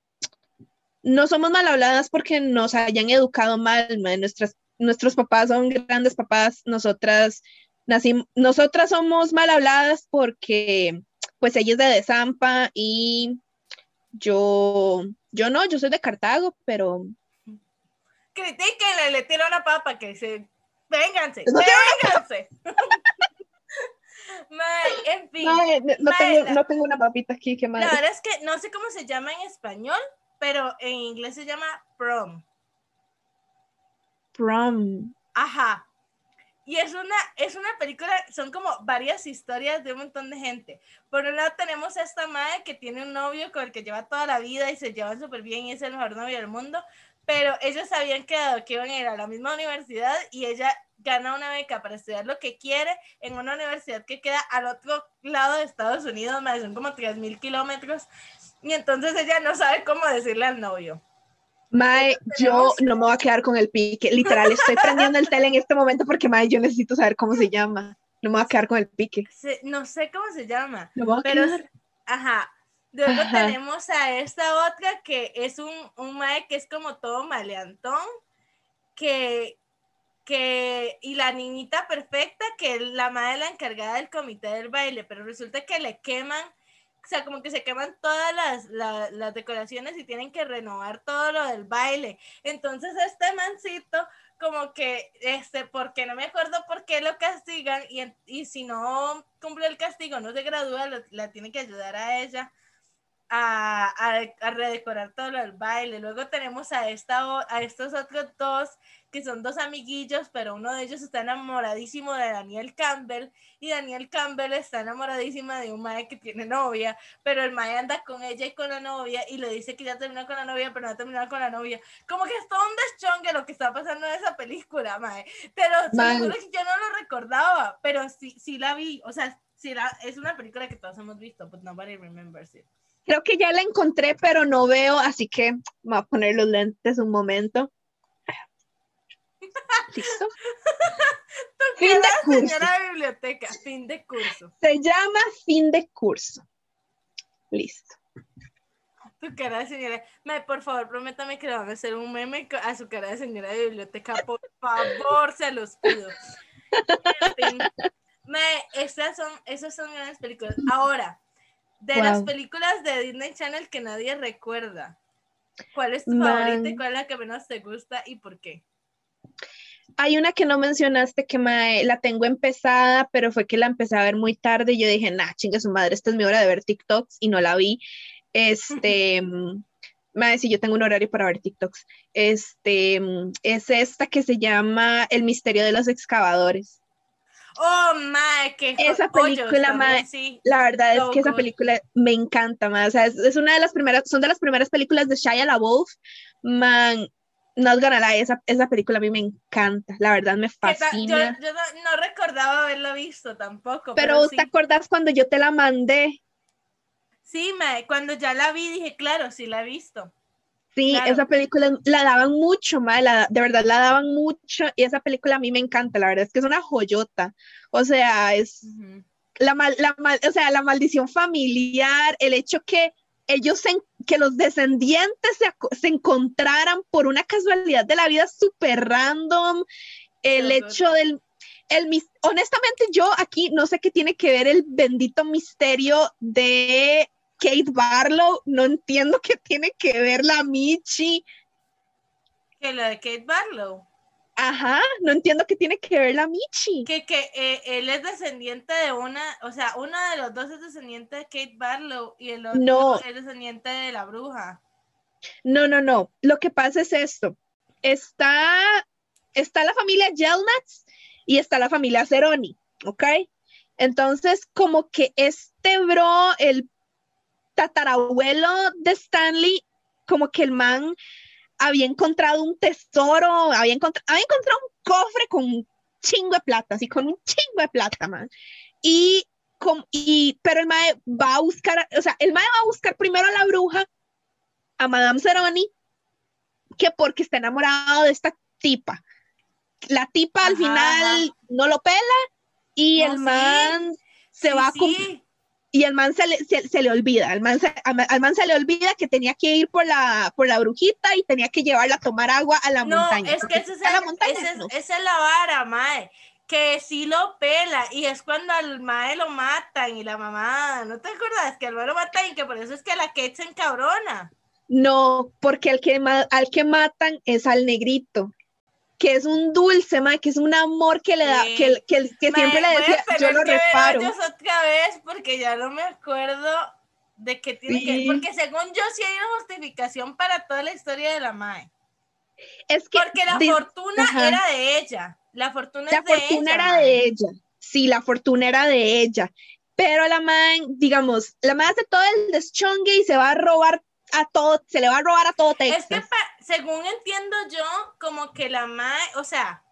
no somos mal habladas porque nos hayan educado mal. Nuestras, nuestros papás son grandes papás. Nosotras nacimos, nosotras somos mal habladas porque, pues, ella es de Desampa y yo, yo no, yo soy de Cartago, pero Critíquenle, le tiro una papa que se... Vénganse, No vénganse. Mae, en fin. Mae, no, no Mae, tengo, la- no tengo una papita aquí, qué La madre. verdad es que no sé cómo se llama en español, pero en inglés se llama prom. Prom. Ajá. Y es una, es una película, son como varias historias de un montón de gente. Por un lado tenemos a esta madre que tiene un novio con el que lleva toda la vida y se llevan súper bien y es el mejor novio del mundo, pero ellos habían quedado que iban a ir a la misma universidad y ella gana una beca para estudiar lo que quiere en una universidad que queda al otro lado de Estados Unidos, más son como 3.000 kilómetros, y entonces ella no sabe cómo decirle al novio. Mae, yo no me voy a quedar con el pique. Literal, estoy prendiendo el tele en este momento porque, mae, yo necesito saber cómo se llama. No me voy a quedar con el pique. No sé cómo se llama, No me voy a pero, quedar. ajá. Luego Ajá. tenemos a esta otra que es un, un mae que es como todo maleantón, que, que, y la niñita perfecta, que es la madre la encargada del comité del baile, pero resulta que le queman, o sea, como que se queman todas las, la- las decoraciones y tienen que renovar todo lo del baile. Entonces este mancito, como que, este, porque no me acuerdo por qué lo castigan y, y si no cumple el castigo, no se gradúa, lo- la tiene que ayudar a ella a, a- a redecorar todo lo del baile. Luego tenemos a, esta, a estos otros dos que son dos amiguillos, pero uno de ellos está enamoradísimo de Daniel Campbell y Daniel Campbell está enamoradísima de un mae que tiene novia, pero el mae anda con ella y con la novia y le dice que ya terminó con la novia, pero no ha terminado con la novia. Como que es todo un deschongue lo que está pasando en esa película, mae. Pero Mae. juro que yo no lo recordaba, pero sí, sí la vi, o sea, sí la, es una película que todos hemos visto, but nobody remembers it. Creo que ya la encontré, pero no veo, así que me voy a poner los lentes un momento. ¿Listo? Fin de curso. señora biblioteca, fin de curso. Se llama fin de curso. Listo. Tu cara de señora. Mae, por favor, prométame que le van a hacer un meme a su cara de señora de biblioteca. Por favor, se los pido. En fin. Mae, estas son, esas son grandes películas. Ahora, de las películas de Disney Channel que nadie recuerda, ¿cuál es tu Man. favorita y cuál es la que menos te gusta y por qué? Hay una que no mencionaste que mae, la tengo empezada, pero fue que la empecé a ver muy tarde y yo dije, nah, chinga su madre, esta es mi hora de ver TikToks y no la vi. Este, mm, mae, sí, yo tengo un horario para ver TikToks. Este, mm, es esta que se llama El misterio de los excavadores. Oh, mae, qué Esa película, mae, sí. La verdad es So que esa película me encanta, man. O sea, es, es una de las primeras, son de las primeras películas de Shia LaBeouf. Man, not gonna lie, esa, esa película a mí me encanta. La verdad me ¿Qué tal? Yo, fascina. yo no, no recordaba haberlo visto tampoco. Pero, sí. ¿te acordás cuando yo te la mandé? Sí, mae, cuando ya la vi dije, claro, sí la he visto. Sí, Claro. esa película la daban mucho, ma, la- de verdad la daban mucho y esa película a mí me encanta, la verdad es que es una joyota. O sea, es la mal, la mal- o sea, la maldición familiar, el hecho que ellos se que los descendientes se, se encontraran por una casualidad de la vida súper random, el hecho del el honestamente yo aquí no sé qué tiene que ver el bendito misterio de Kate Barlow, no entiendo qué tiene que ver la Michi. Que lo de Kate Barlow. Ajá, no entiendo qué tiene que ver la Michi. Que, que eh, él es descendiente de una, o sea, uno de los dos es descendiente de Kate Barlow y el otro No. es descendiente de la bruja. No, no, no. Lo que pasa es esto. Está, está la familia Yelnats y está la familia Ceroni, ¿ok? Entonces, como que este bro, el tatarabuelo de Stanley, como que el man había encontrado un tesoro, había, encontra- había encontrado un cofre con un chingo de plata, así con un chingo de plata, man. Y, com- y pero el mae va a buscar, o sea, el mae va a buscar primero a la bruja, a Madame Ceroni, que porque está enamorado de esta tipa. La tipa al final ajá. no lo pela y No, el sí. man se Sí, va a sí. Y el man se le, se, se le olvida, al man se, al man- al man se le olvida que tenía que ir por la, por la brujita y tenía que llevarla a tomar agua a la No, montaña. es que ese es la montaña ese es- no. esa es la vara, mae. Que sí lo pela y es cuando al mae lo matan y la mamá, ¿no te acuerdas? Que al mae lo matan y que por eso es que la Kate se encabrona. No, porque al que, al que matan es al negrito, que es un dulce, ma, que es un amor que le da, Sí. que, que, que siempre Mae, le decía, yo lo que reparo. Otra vez porque ya no me acuerdo de qué tiene que Sí. porque según yo sí hay una justificación para toda la historia de la mae. Es que Porque la de- fortuna ajá. era de ella. La fortuna la es de fortuna ella. era mae. de ella. Sí, la fortuna era de ella. Pero la man, digamos, la man hace todo el deschongue y se va a robar a todo, se le va a robar a todo Es que Texas. Según entiendo yo, como que la mae, o sea,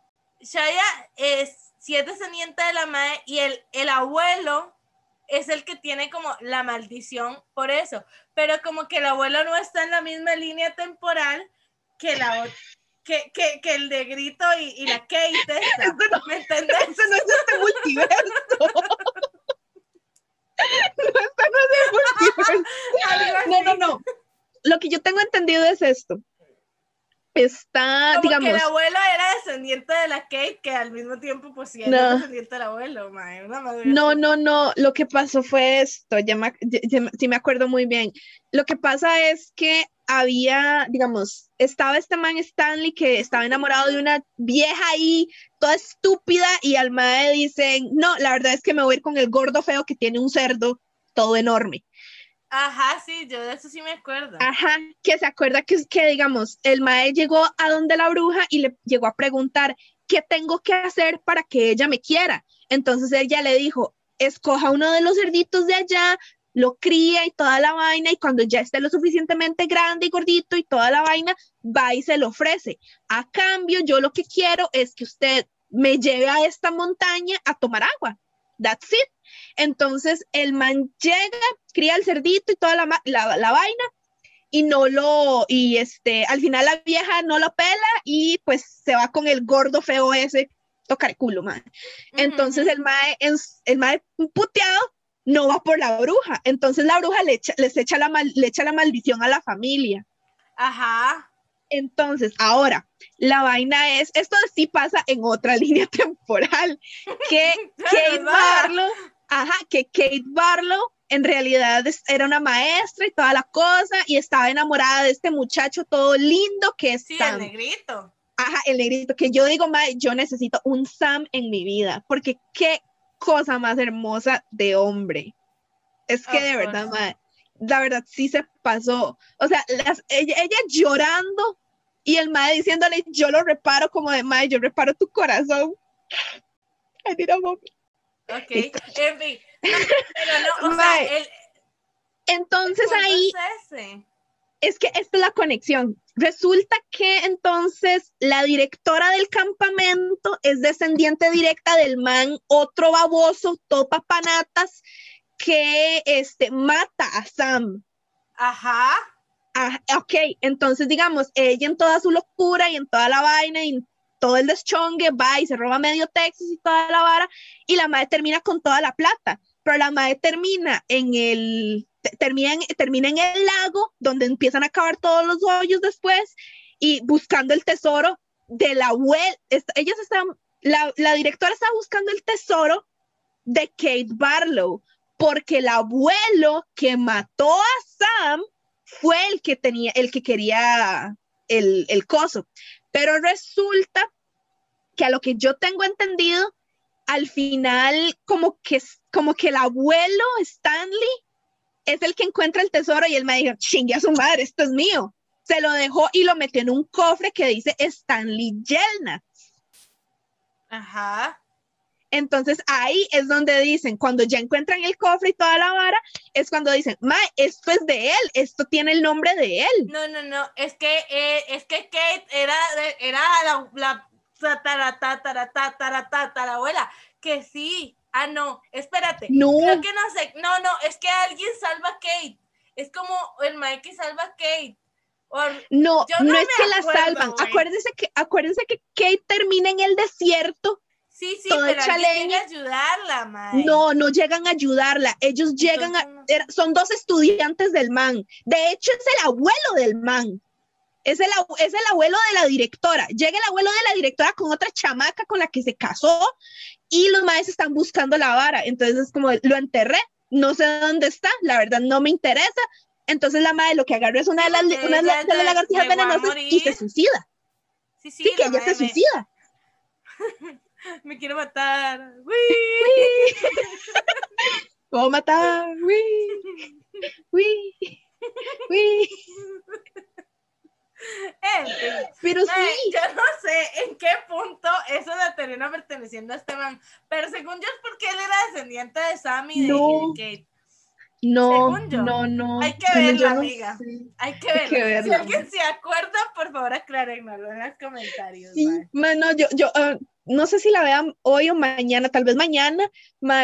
Shaya es, si es descendiente de la mae y el, el abuelo es el que tiene como la maldición por eso, pero como que el abuelo no está en la misma línea temporal, que la ot- que, que, que el negrito y, y la Kate no, ¿me entendés? eso no es este multiverso. No, esto no es el multiverso. No, no, no. Lo que yo tengo entendido es esto. Está, Como digamos, que el abuelo era descendiente de la Kate, que al mismo tiempo, pues sí, era No. descendiente del abuelo, mae, una madre no, no, no. Lo que pasó fue esto. Ya me, ya- ya- sí me acuerdo muy bien. Lo que pasa es que había, digamos, estaba este man Stanley que estaba enamorado de una vieja ahí, toda estúpida, y al mae dicen, no, la verdad es que me voy a ir con el gordo feo que tiene un cerdo todo enorme. Ajá, sí, yo de eso sí me acuerdo. Ajá, que se acuerda que, que digamos, el mae llegó a donde la bruja y le llegó a preguntar, ¿qué tengo que hacer para que ella me quiera? Entonces ella le dijo, escoja uno de los cerditos de allá, lo cría y toda la vaina, y cuando ya esté lo suficientemente grande y gordito y toda la vaina, va y se lo ofrece. A cambio, yo lo que quiero es que usted me lleve a esta montaña a tomar agua. That's it. Entonces el man llega, cría el cerdito y toda la, la, la vaina y no lo, y este, al final la vieja no lo pela y pues se va con el gordo feo ese, tocar el culo, man. Entonces el mae, el mae puteado no va por la bruja, entonces la bruja le echa, les echa la, mal- le echa la maldición a la familia. Ajá. Entonces, ahora, la vaina es, esto sí pasa en otra línea temporal, que Kate. Barlow, ajá, que Kate Barlow en realidad era una maestra y toda la cosa, y estaba enamorada de este muchacho todo lindo que es Sí, el Sam. negrito. Ajá, el negrito, que yo digo, mae, yo necesito un Sam en mi vida, porque qué cosa más hermosa de hombre. Es que de verdad, course. mae, la verdad sí se pasó. O sea, las- ella, ella llorando y el mae diciéndole, yo lo reparo como de mae, yo reparo tu corazón. Ay, mira, mami. Ok, en fin. No, pero no, o Mae, sea, el, Entonces el ahí es es que esta es la conexión. Resulta que entonces la directora del campamento es descendiente directa del man, otro baboso, topa panatas, que este, mata a Sam. Ajá. Ah, ok, entonces digamos, ella en toda su locura y en toda la vaina y en todo el deschongue va y se roba medio Texas y toda la vara y la madre termina con toda la plata, pero la madre termina en el, te- termina en, termina en el lago donde empiezan a acabar todos los hoyos después y buscando el tesoro de la abuela, ellos están, la, la directora está buscando el tesoro de Kate Barlow, porque el abuelo que mató a Sam fue el que tenía, el que quería el, el coso. Pero resulta que a lo que yo tengo entendido, al final como que, como que el abuelo Stanley es el que encuentra el tesoro y él me dijo, chingue a su madre, esto es mío. Se lo dejó y lo metió en un cofre que dice Stanley Yelnats. Ajá. Entonces ahí es donde dicen, cuando ya encuentran el cofre y toda la vara, es cuando dicen, ma, esto es de él, esto tiene el nombre de él. No, no, no. Es que, eh, es que Kate era, era la, la tatara, tatara, tatara, tatara, abuela. Que sí. Ah, no. Espérate. No, Creo que no sé. No, no. Es que alguien salva a Kate. Es como el Mike que salva a Kate. O- no, no, no es que la salvan. Acuérdense que, acuérdense que Kate termina en el desierto. Sí, sí, pero ayudarla, Mike. No, no llegan a ayudarla. Ellos llegan a, Entonces, era- son dos estudiantes del man. De hecho, es el abuelo del man. Es el, abu- es el abuelo de la directora. Llega el abuelo de la directora con otra chamaca con la que se casó y los maestros están buscando la vara. Entonces es como, lo enterré, no sé dónde está, la verdad no me interesa. Entonces la madre lo que agarra es una de las, una de las- lagartijas venenosas y se suicida. Sí, sí, Sí, que la ella se madre me- suicida. Me quiero matar. ¡Uy! Puedo matar. Uy, uy. En fin. Pero Mae, sí. yo no sé en qué punto eso la termina perteneciendo a este man, pero según yo es porque él era descendiente de Sammy y de, No. de Kate. No, según yo. no, no. Hay que Bueno, verla, no amiga. sé. Hay que Hay que Si verla. alguien se acuerda, por favor aclárenlo en los comentarios. Sí, mae. mano, yo, yo, ah, no sé si la vean hoy o mañana, tal vez mañana,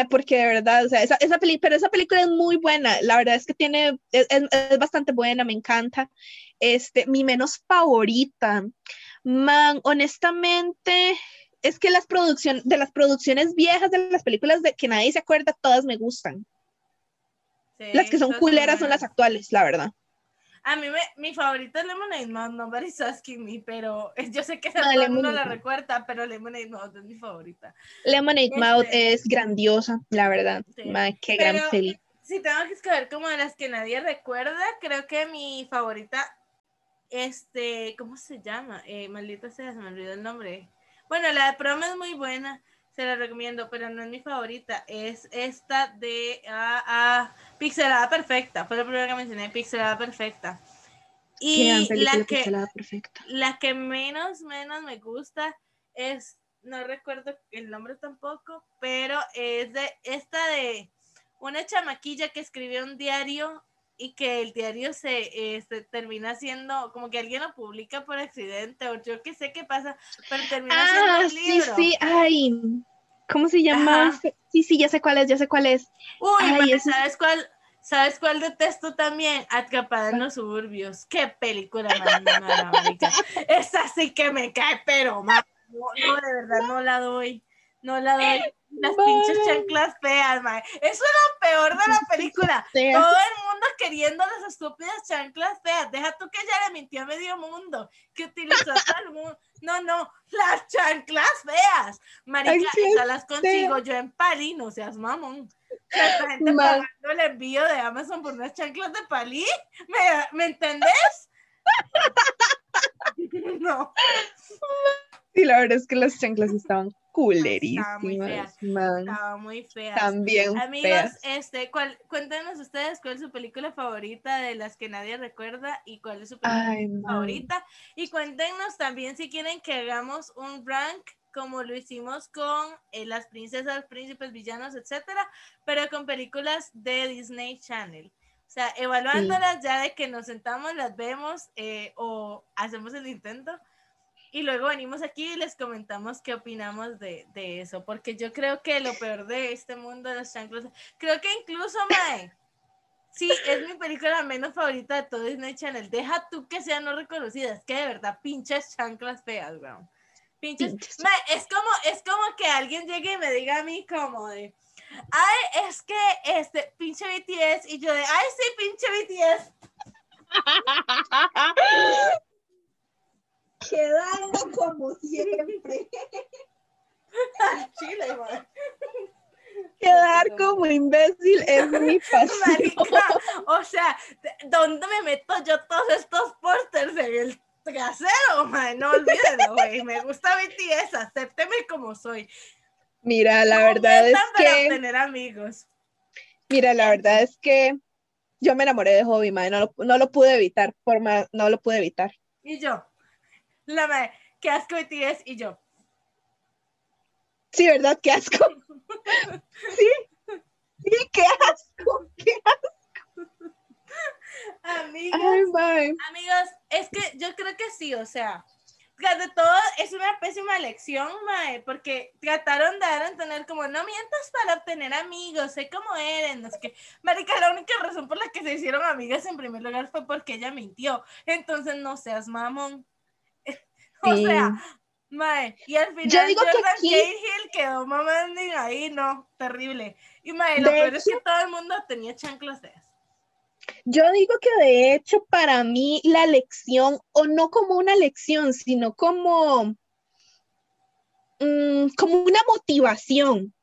porque de verdad, o sea, esa, esa peli pero esa película es muy buena, la verdad es que tiene, es, es- es bastante buena, me encanta. Este, mi menos favorita, man, honestamente, es que las producciones, de las producciones viejas de las películas de que nadie se acuerda, todas me gustan. Sí, Las que son culeras son las actuales, la verdad. A mí me, mi favorita es Lemonade Mouth, nobody's asking me, pero yo sé que esa Ah, mundo la recuerda, pero Lemonade Mouth es mi favorita. Lemonade Este- Mouth es grandiosa, la verdad. Sí. Qué Pero- gran peli. Si tengo que escoger como de las que nadie recuerda, creo que mi favorita, este, ¿cómo se llama? Eh, maldita sea, se me olvidó el nombre. Bueno, la de Prom es muy buena, se la recomiendo, pero no es mi favorita. Es esta de ah, ah, Pixelada Perfecta, fue la primera que mencioné, Pixelada Perfecta. Y la que, perfecta. la que menos, menos me gusta es, no recuerdo el nombre tampoco, pero es de esta de una chamaquilla que escribió un diario y que el diario se este, termina siendo, como que alguien lo publica por accidente o yo qué sé qué pasa, pero termina siendo Ah, un sí, libro. sí, ay. ¿Cómo se llama? Ajá. Sí, sí, ya sé cuál es, ya sé cuál es. Uy, Ay, ¿sabes cuál? ¿Sabes cuál detesto también? Atrapada en los suburbios. Qué película más. Esa sí que me cae, pero. No, no, de verdad, no la doy. No la doy. Las pinches chanclas feas, mae. Eso es lo peor de la película. Todo el mundo queriendo las estúpidas chanclas feas. Deja tú que ella le mintió a medio mundo. Que utilizó a todo el mundo. No, no, las chanclas feas. Marica, esas las consigo yo en Palí, no seas mamón. Esta gente pagando el envío de Amazon por unas chanclas de Palí. ¿Me, ¿me entendés? no. Sí, la verdad es que las chanclas estaban muy culerísimas, man. Estaba muy fea. También Amigos, feas. este, ¿cuál, cuéntenos ustedes cuál es su película favorita de las que nadie recuerda y cuál es su película Ay, man. favorita. Y cuéntenos también si quieren que hagamos un rank como lo hicimos con eh, las princesas, príncipes, villanos, etcétera, pero con películas de Disney Channel. O sea, evaluándolas ya de que nos sentamos, las vemos eh, o hacemos el intento. Y luego venimos aquí y les comentamos qué opinamos de, de eso, porque yo creo que lo peor de este mundo de los chanclos, creo que incluso, Mae, sí, es mi película menos favorita de todo Disney Channel. Deja tú que sean no reconocidas, que de verdad, pinches chanclas feas, weón. Pinches. Pinches. Mae, es como, es como que alguien llegue y me diga a mí como de, ay, es que este, pinche BTS, y yo de, ay, sí, pinche BTS. Quedando como siempre. Chile, mae. Quedar como imbécil es mi pasión. Marica, o sea, ¿de- ¿dónde me meto yo todos estos pósters en el trasero, man? No olvídenlo, güey. Me gusta BTS, acépteme como soy. Mira, la No verdad es para que, tener amigos. mira, la verdad es que yo me enamoré de Hobby, madre, no lo, no lo pude evitar, por más, no lo pude evitar. Y yo, la madre, qué asco BTS, y yo, Sí, ¿verdad? Qué asco. Sí, sí, qué asco. Qué amigos, Ay, mae. amigos, es que yo creo que sí, o sea, de todo es una pésima lección, mae, porque trataron de dar a entender como no mientas para obtener amigos, sé cómo eres, no sé qué. Marica, la única razón por la que se hicieron amigas en primer lugar fue porque ella mintió, entonces no seas mamón. o sea, mae, y al final Yo digo que aquí- Cahill quedó mamando ahí, no, terrible. Y mae, lo De peor es que todo el mundo tenía chanclas feas. Yo digo que de hecho para mí la lección, o no como una lección, sino como, mm, como una motivación.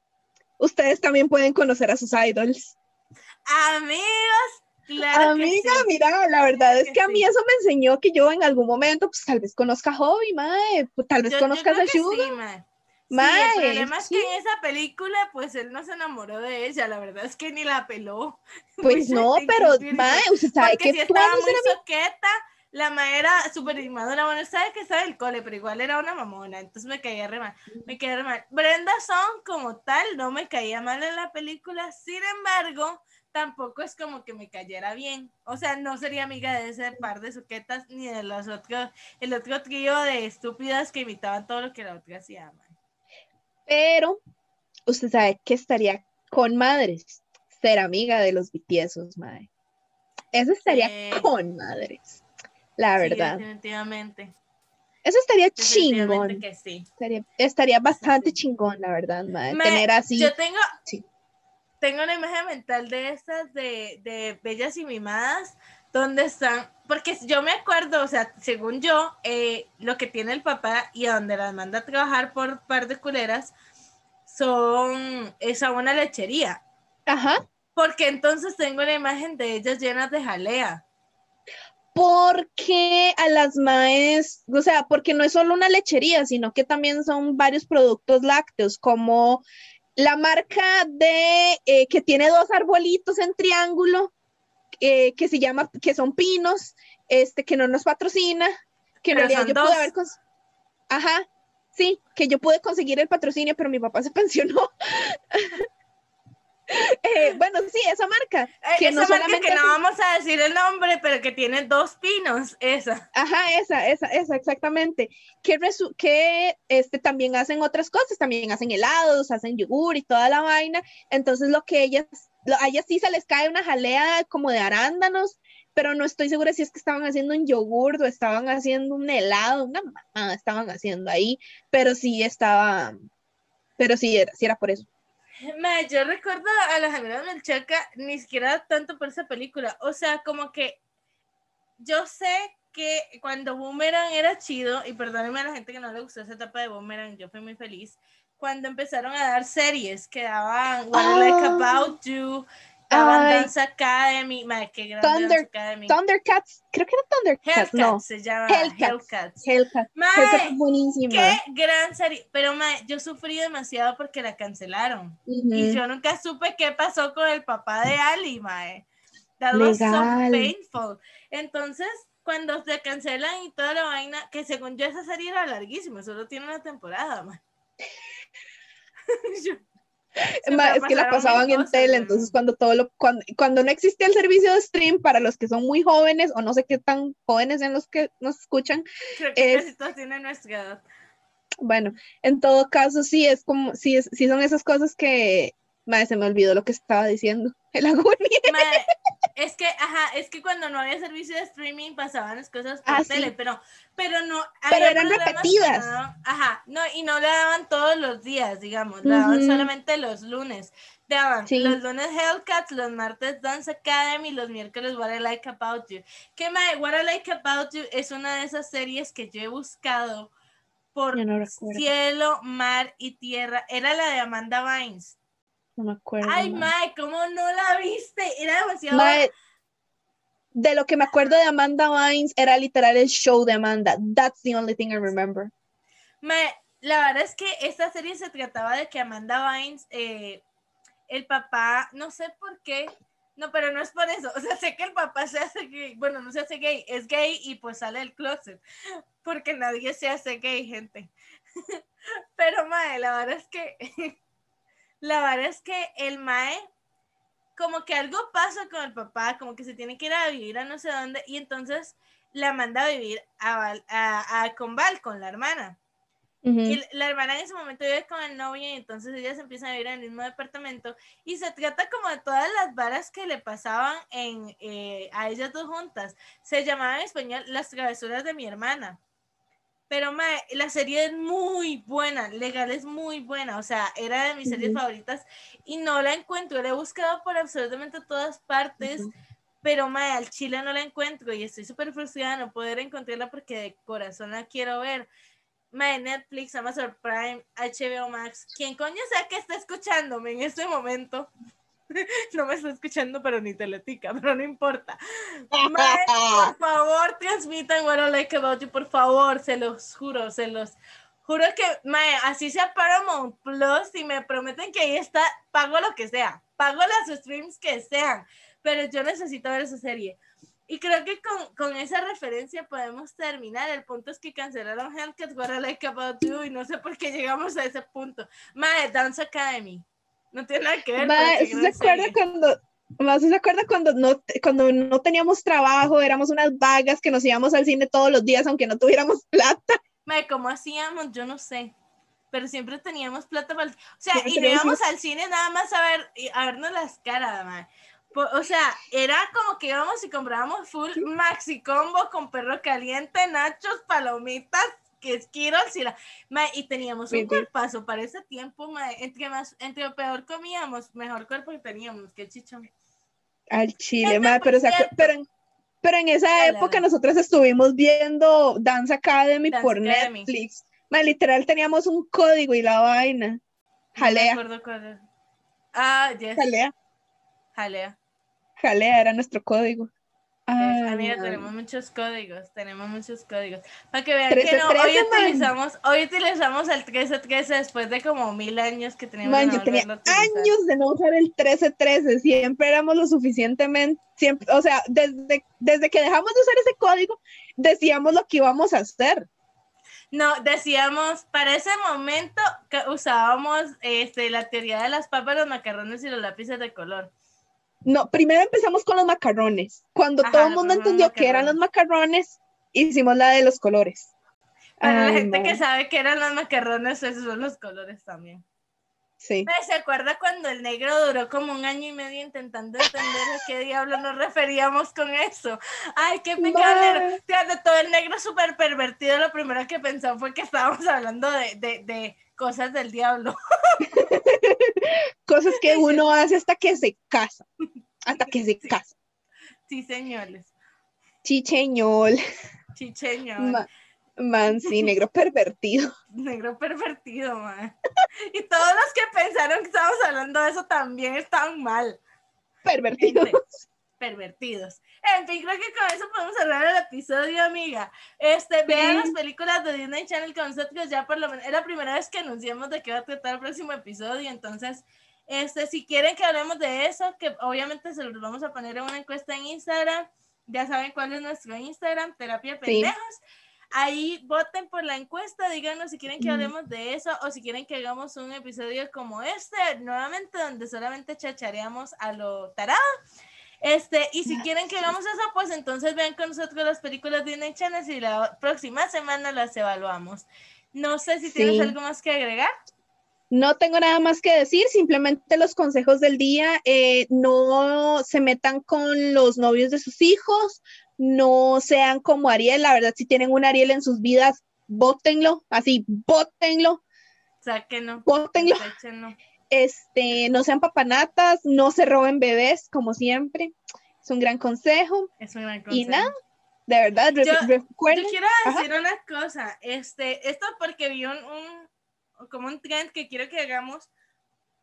Ustedes también pueden conocer a sus idols. Amigos, claro Amiga, sí. mira, la verdad es que que a sí. mí eso me enseñó que yo en algún momento, pues tal vez conozca a Hobby, mae, pues, tal vez Yo- yo conozcas creo a que Suga. sí, mae. Sí, Mae, el problema es sí. que en esa película, pues él no se enamoró de ella, la verdad es que ni la peló. Pues no, pero mae, usted sabe Porque que si estaba muy soqueta, la mae era súper inmadura, bueno, sabe que estaba en el cole, pero igual era una mamona, entonces me caía re mal, me caía re mal. Brenda Song como tal no me caía mal en la película, sin embargo, tampoco es como que me cayera bien, o sea, no sería amiga de ese par de soquetas ni de los otros, el otro trío de estúpidas que imitaban todo lo que la otra hacía, mae. Pero usted sabe que estaría con madres, ser amiga de los BTS, madre. Eso estaría Sí. con madres, la Sí, verdad. definitivamente. Eso estaría chingón. que sí. Estaría, estaría bastante chingón, la verdad, madre. Me- Tener así. Yo tengo, Sí. Tengo una imagen mental de estas de, de Bellas y Mimadas, donde están, porque yo me acuerdo, o sea, según yo, eh, lo que tiene el papá y a donde las manda a trabajar por par de culeras son, es a una lechería. Ajá. Porque entonces tengo la imagen de ellas llenas de jalea. Porque a las maes, o sea, porque no es solo una lechería, sino que también son varios productos lácteos, como la marca de eh, que tiene dos arbolitos en triángulo, eh, que se llama, que son pinos, este, que no nos patrocina, que en Pero realidad son yo pude dos. haber cons- Ajá, sí, que yo pude conseguir el patrocinio, pero mi papá se pensionó. Eh, bueno, sí, esa marca. Eh, Que esa no marca solamente que no vamos a decir el nombre, pero que tiene dos pinos, esa. Ajá, esa, esa, esa, exactamente. Que, resu- que este, también hacen otras cosas, también hacen helados, hacen yogur y toda la vaina. Entonces, lo que ellas, lo- a ellas sí se les cae una jalea como de arándanos, pero no estoy segura si es que estaban haciendo un yogur o estaban haciendo un helado, una mamada estaban haciendo ahí, pero sí estaba, pero sí era, sí era por eso. Ma, yo recuerdo a las amigas Melchaca ni siquiera tanto por esa película. O sea, como que yo sé que cuando Boomerang era chido, y perdónenme a la gente que no le gustó esa etapa de Boomerang, yo fui muy feliz. Cuando empezaron a dar series que daban What Like Ah. About You, Ay. Dance Academy, ma, qué grande Thunder- Dance Academy. Thundercats, creo que era Thundercats, Hellcats no, se llama Hellcats. Hellcats. Hellcats, Ma, Hellcats es buenísima. qué gran serie. Pero ma, yo sufrí demasiado porque la cancelaron. Y yo nunca supe qué pasó con el papá de Ali, mae. That was so painful. Entonces, cuando se cancelan y toda la vaina, que según yo esa serie era larguísima, solo tiene una temporada. Yo- se Ma, es que la pasaban en cosas, tele, entonces cuando todo lo, cuando, cuando no existía el servicio de stream para los que son muy jóvenes o no sé qué tan jóvenes en los que nos escuchan, Creo que es- tienen nuestra edad. bueno, en todo caso sí es como, sí, es, sí son esas cosas que, madre, se me olvidó lo que estaba diciendo, el agonía. Es que, ajá, es que cuando no había servicio de streaming pasaban las cosas por Ah, sí. tele, pero, pero no. Pero eran repetidas. no ajá, no, y no le daban todos los días, digamos, le daban solamente los lunes. Daban Sí. los lunes Hellcats, los martes Dance Academy, los miércoles What I Like About You. Que mae, What I Like About You es una de esas series que yo he buscado por no cielo, mar y tierra. Era la de Amanda Bynes. No me acuerdo. Ay, ma. mae, ¿cómo no la viste? Era demasiado. Mae, de lo que me acuerdo de Amanda Bynes era literal el show de Amanda. That's the only thing I remember. Me- la verdad es que esta serie se trataba de que Amanda Bynes, eh, el papá, no sé por qué, no, pero no es por eso, o sea, sé que el papá se hace gay, bueno, no se hace gay, es gay y pues sale del closet, porque nadie se hace gay, gente. pero Mae, la verdad es que, la verdad es que el Mae, como que algo pasa con el papá, como que se tiene que ir a vivir a no sé dónde, y entonces la manda a vivir a, Val- a, a con Val, con la hermana. Y la hermana en ese momento vive con el novio y entonces ellas empiezan a vivir en el mismo departamento y se trata como de todas las varas que le pasaban en, eh, a ellas dos juntas. Se llamaba en español Las travesuras de mi hermana. Pero mae, la serie es muy buena, legal es muy buena, o sea, era de mis series favoritas y no la encuentro, la he buscado por absolutamente todas partes, pero mae, al chile no la encuentro y estoy súper frustrada de no poder encontrarla porque de corazón la quiero ver. Mae, Netflix, Amazon Prime, HBO Max, quien coño sea que está escuchándome en este momento. No me está escuchando, pero ni teletica, pero no importa. Mae, por favor, transmitan What I Like About You, por favor, se los juro, se los juro que, mae, así sea Paramount Plus y me prometen que ahí está, pago lo que sea, pago las streams que sean, pero yo necesito ver esa serie. Y creo que con, con esa referencia podemos terminar. El punto es que cancelaron Hellcats, What I Like About You, y no sé por qué llegamos a ese punto. Mae, Dance Academy. No tiene nada que ver. Ma, pero qué ¿sí ¿se gran acuerda cuando, ma, ¿sí se acuerda cuando no, cuando no teníamos trabajo, éramos unas vagas que nos íbamos al cine todos los días aunque no tuviéramos plata? Mae, ¿cómo hacíamos? Yo no sé. pero siempre teníamos plata para... O sea, y íbamos al cine nada más a ver, a vernos las caras. Po- O sea, era como que íbamos y comprábamos full maxi combo con perro caliente, nachos, palomitas, que esquiros y la... mae, y teníamos un cuerpazo para ese tiempo, mae. Entre más, entre peor comíamos, mejor cuerpo que teníamos, qué chichón. Al chile, por pero, o sea, cierto. pero, en- pero en esa época nosotros estuvimos viendo Dance Academy Dance por Academy. Netflix. Mae, literal teníamos un código y la vaina. No me Jalea, acuerdo cuál. Ah, yes, jalea, jalea. jalea era nuestro código. Es- Ay, amiga, man. tenemos muchos códigos, tenemos muchos códigos. Para que vean 13, que no, hoy 13, man. utilizamos, hoy utilizamos el 1313 después de como mil años que teníamos Man, yo tenía años de no usar el 1313, siempre éramos lo suficientemente, siempre, o sea, desde, desde que dejamos de usar ese código, decíamos lo que íbamos a hacer. No, decíamos, para ese momento que usábamos este, la teoría de las papas, los macarrones y los lápices de color. No, primero empezamos con los macarrones. Cuando Ajá, todo el mundo entendió que eran los macarrones, hicimos la de los colores. Para la gente que sabe que eran los macarrones, esos son los colores también. Sí. ¿Se acuerda cuando el negro duró como un año y medio intentando entender a qué diablo nos referíamos con eso? Ay, qué pecado. Fíjate, todo el negro súper pervertido, lo primero que pensó fue que estábamos hablando de, de, de cosas del diablo. Cosas que uno hace hasta que se casa. Hasta que se casa. Sí, señores. Chicheñol. Chicheño. Ma- man, sí, negro pervertido. Negro pervertido, man. Y todos los que pensaron que estábamos hablando de eso también están mal. Pervertido. Gente, pervertidos. En fin, creo que con eso podemos cerrar el episodio, amiga. Este, vean las películas de Disney Channel con nosotros ya por lo menos. Es la primera vez que anunciamos de qué va a tratar el próximo episodio. Entonces, este, si quieren que hablemos de eso, que obviamente se los vamos a poner en una encuesta en Instagram. Ya saben cuál es nuestro Instagram, Terapia Sí. Ahí voten por la encuesta, díganos si quieren que hablemos de eso o si quieren que hagamos un episodio como este, nuevamente donde solamente chachareamos a lo tarado. Este, y si quieren que hagamos eso, pues entonces vean con nosotros las películas de Disney Channel y la próxima semana las evaluamos. No sé si tienes Sí. algo más que agregar. No tengo nada más que decir, simplemente los consejos del día, eh, no se metan con los novios de sus hijos, no sean como Ariel, la verdad, si tienen un Ariel en sus vidas, bótenlo, así, bótenlo, Sáquenlo. bótenlo, este, no sean papanatas, no se roben bebés, como siempre, es un gran consejo, Es un gran y consejo. nada, de verdad, Yo- recuerden, Yo quiero Ajá. decir una cosa, este, esto porque vi un, un- como un trend que quiero que hagamos,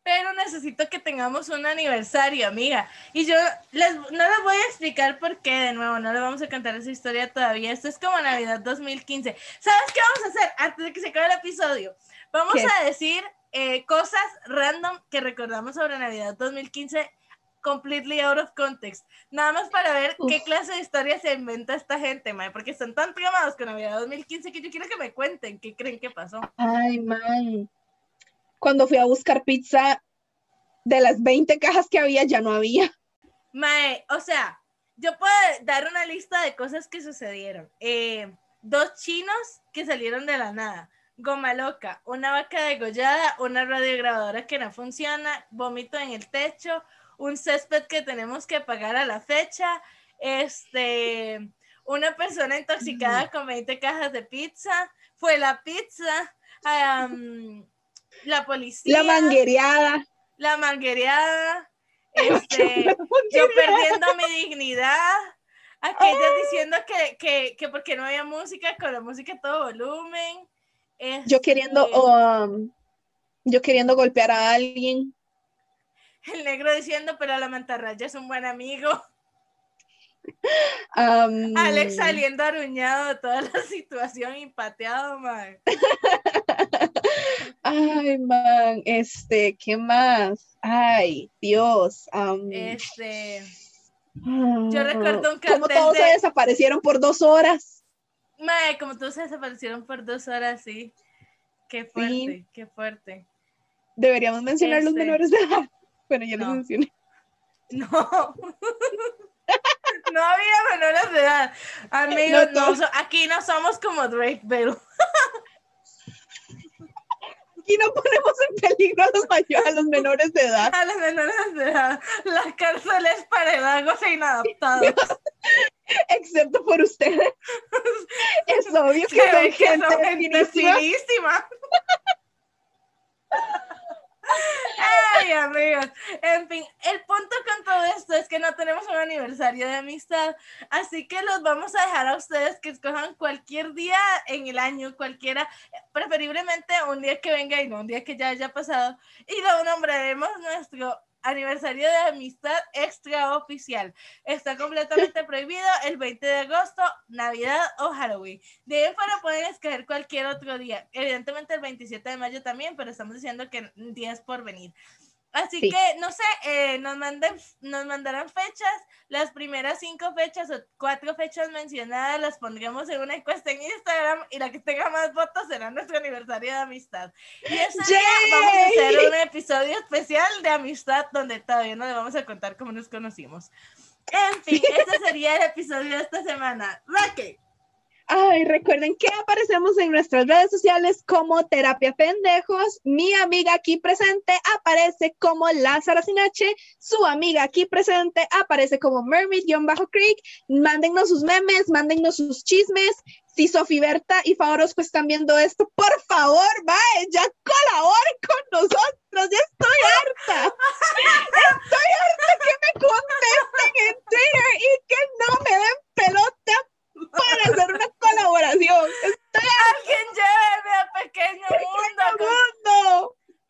pero necesito que tengamos un aniversario, amiga. Y yo les, no les voy a explicar por qué, de nuevo, no les vamos a contar esa historia todavía. Esto es como Navidad 2015. ¿Sabes qué vamos a hacer antes de que se acabe el episodio? Vamos ¿Qué? a decir eh, cosas random que recordamos sobre Navidad 2015 completely out of context. Nada más para ver qué Uf. clase de historia se inventa esta gente, mae, porque están tan tramados con Navidad 2015 que yo quiero que me cuenten qué creen que pasó. ay, man, cuando fui a buscar pizza, de las 20 cajas que había, ya no había. Mae, o sea, yo puedo dar una lista de cosas que sucedieron. Eh, dos chinos que salieron de la nada. Goma loca, una vaca degollada, una radiograbadora que no funciona, vómito en el techo, un césped que tenemos que pagar a la fecha, este, una persona intoxicada con 20 cajas de pizza, fue la pizza, am, la policía, La manguereada. la manguereada, este, yo perdiendo mi dignidad, aquellas diciendo que, que, que porque no había música, con la música a todo volumen. Yo queriendo, este, um, yo queriendo golpear a alguien. El negro diciendo, pero la mantarraya es un buen amigo. um, Alex saliendo aruñado de toda la situación y pateado, man. Ay, man, este, ¿qué más? Ay, Dios. um, Este, ah, yo recuerdo un Como cartel todos se de- desaparecieron por dos horas. mae, como todos se desaparecieron por dos horas, sí. Qué fuerte, Sí. qué fuerte. Deberíamos mencionar los Este, menores de edad. Bueno, ya los no. mencioné. No. No había menores de edad. Amigos, No, no aquí no somos como Drake, pero aquí no ponemos en peligro a los, mayores, a los menores de edad. A los menores de edad. La cárcel es para vagos e inadaptados. Excepto por ustedes. Es obvio que, Que son ven que gente son gente finísima. Ay, amigos. En fin, el punto con todo esto es que no tenemos un aniversario de amistad, así que los vamos a dejar a ustedes que escojan cualquier día en el año, cualquiera, preferiblemente un día que venga y no un día que ya haya pasado, y lo nombraremos nuestro aniversario de amistad extraoficial. Está completamente prohibido el 20 de agosto, Navidad o Halloween. De ahí fuera pueden escoger cualquier otro día. Evidentemente el 27 de mayo también, pero estamos diciendo que días por venir. Así Sí. que, no sé, eh, nos, manden, nos mandarán fechas. Las primeras cinco fechas o cuatro fechas mencionadas las pondremos en una encuesta en Instagram y la que tenga más votos será nuestro aniversario de amistad. Y ese día vamos a hacer un episodio especial de amistad donde todavía no le vamos a contar cómo nos conocimos. En fin, este sería el episodio de esta semana. Raquel. Ay, recuerden que aparecemos en nuestras redes sociales como Terapia Pendejos. Mi amiga aquí presente aparece como Lázaro Sinache. Su amiga aquí presente aparece como Mermaid-Creek. Mándennos sus memes, mándennos sus chismes. Si Sofi Berta y Favorosco están viendo esto, por favor, va, ya colaboren con nosotros. Ya estoy harta. Estoy harta que me contesten en Twitter y que no me den pelota para hacer una colaboración. Estoy Alguien lléveme a Pequeño Mundo. con-.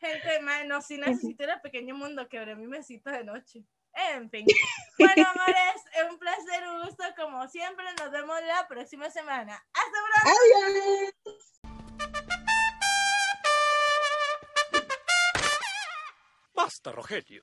Gente, man, no, si necesito ir a Pequeño Mundo, quebré mi mesita de noche. En fin. Bueno, amores, es un placer, un gusto como siempre. Nos vemos la próxima semana. Hasta pronto. Adiós. Basta, Rogelio.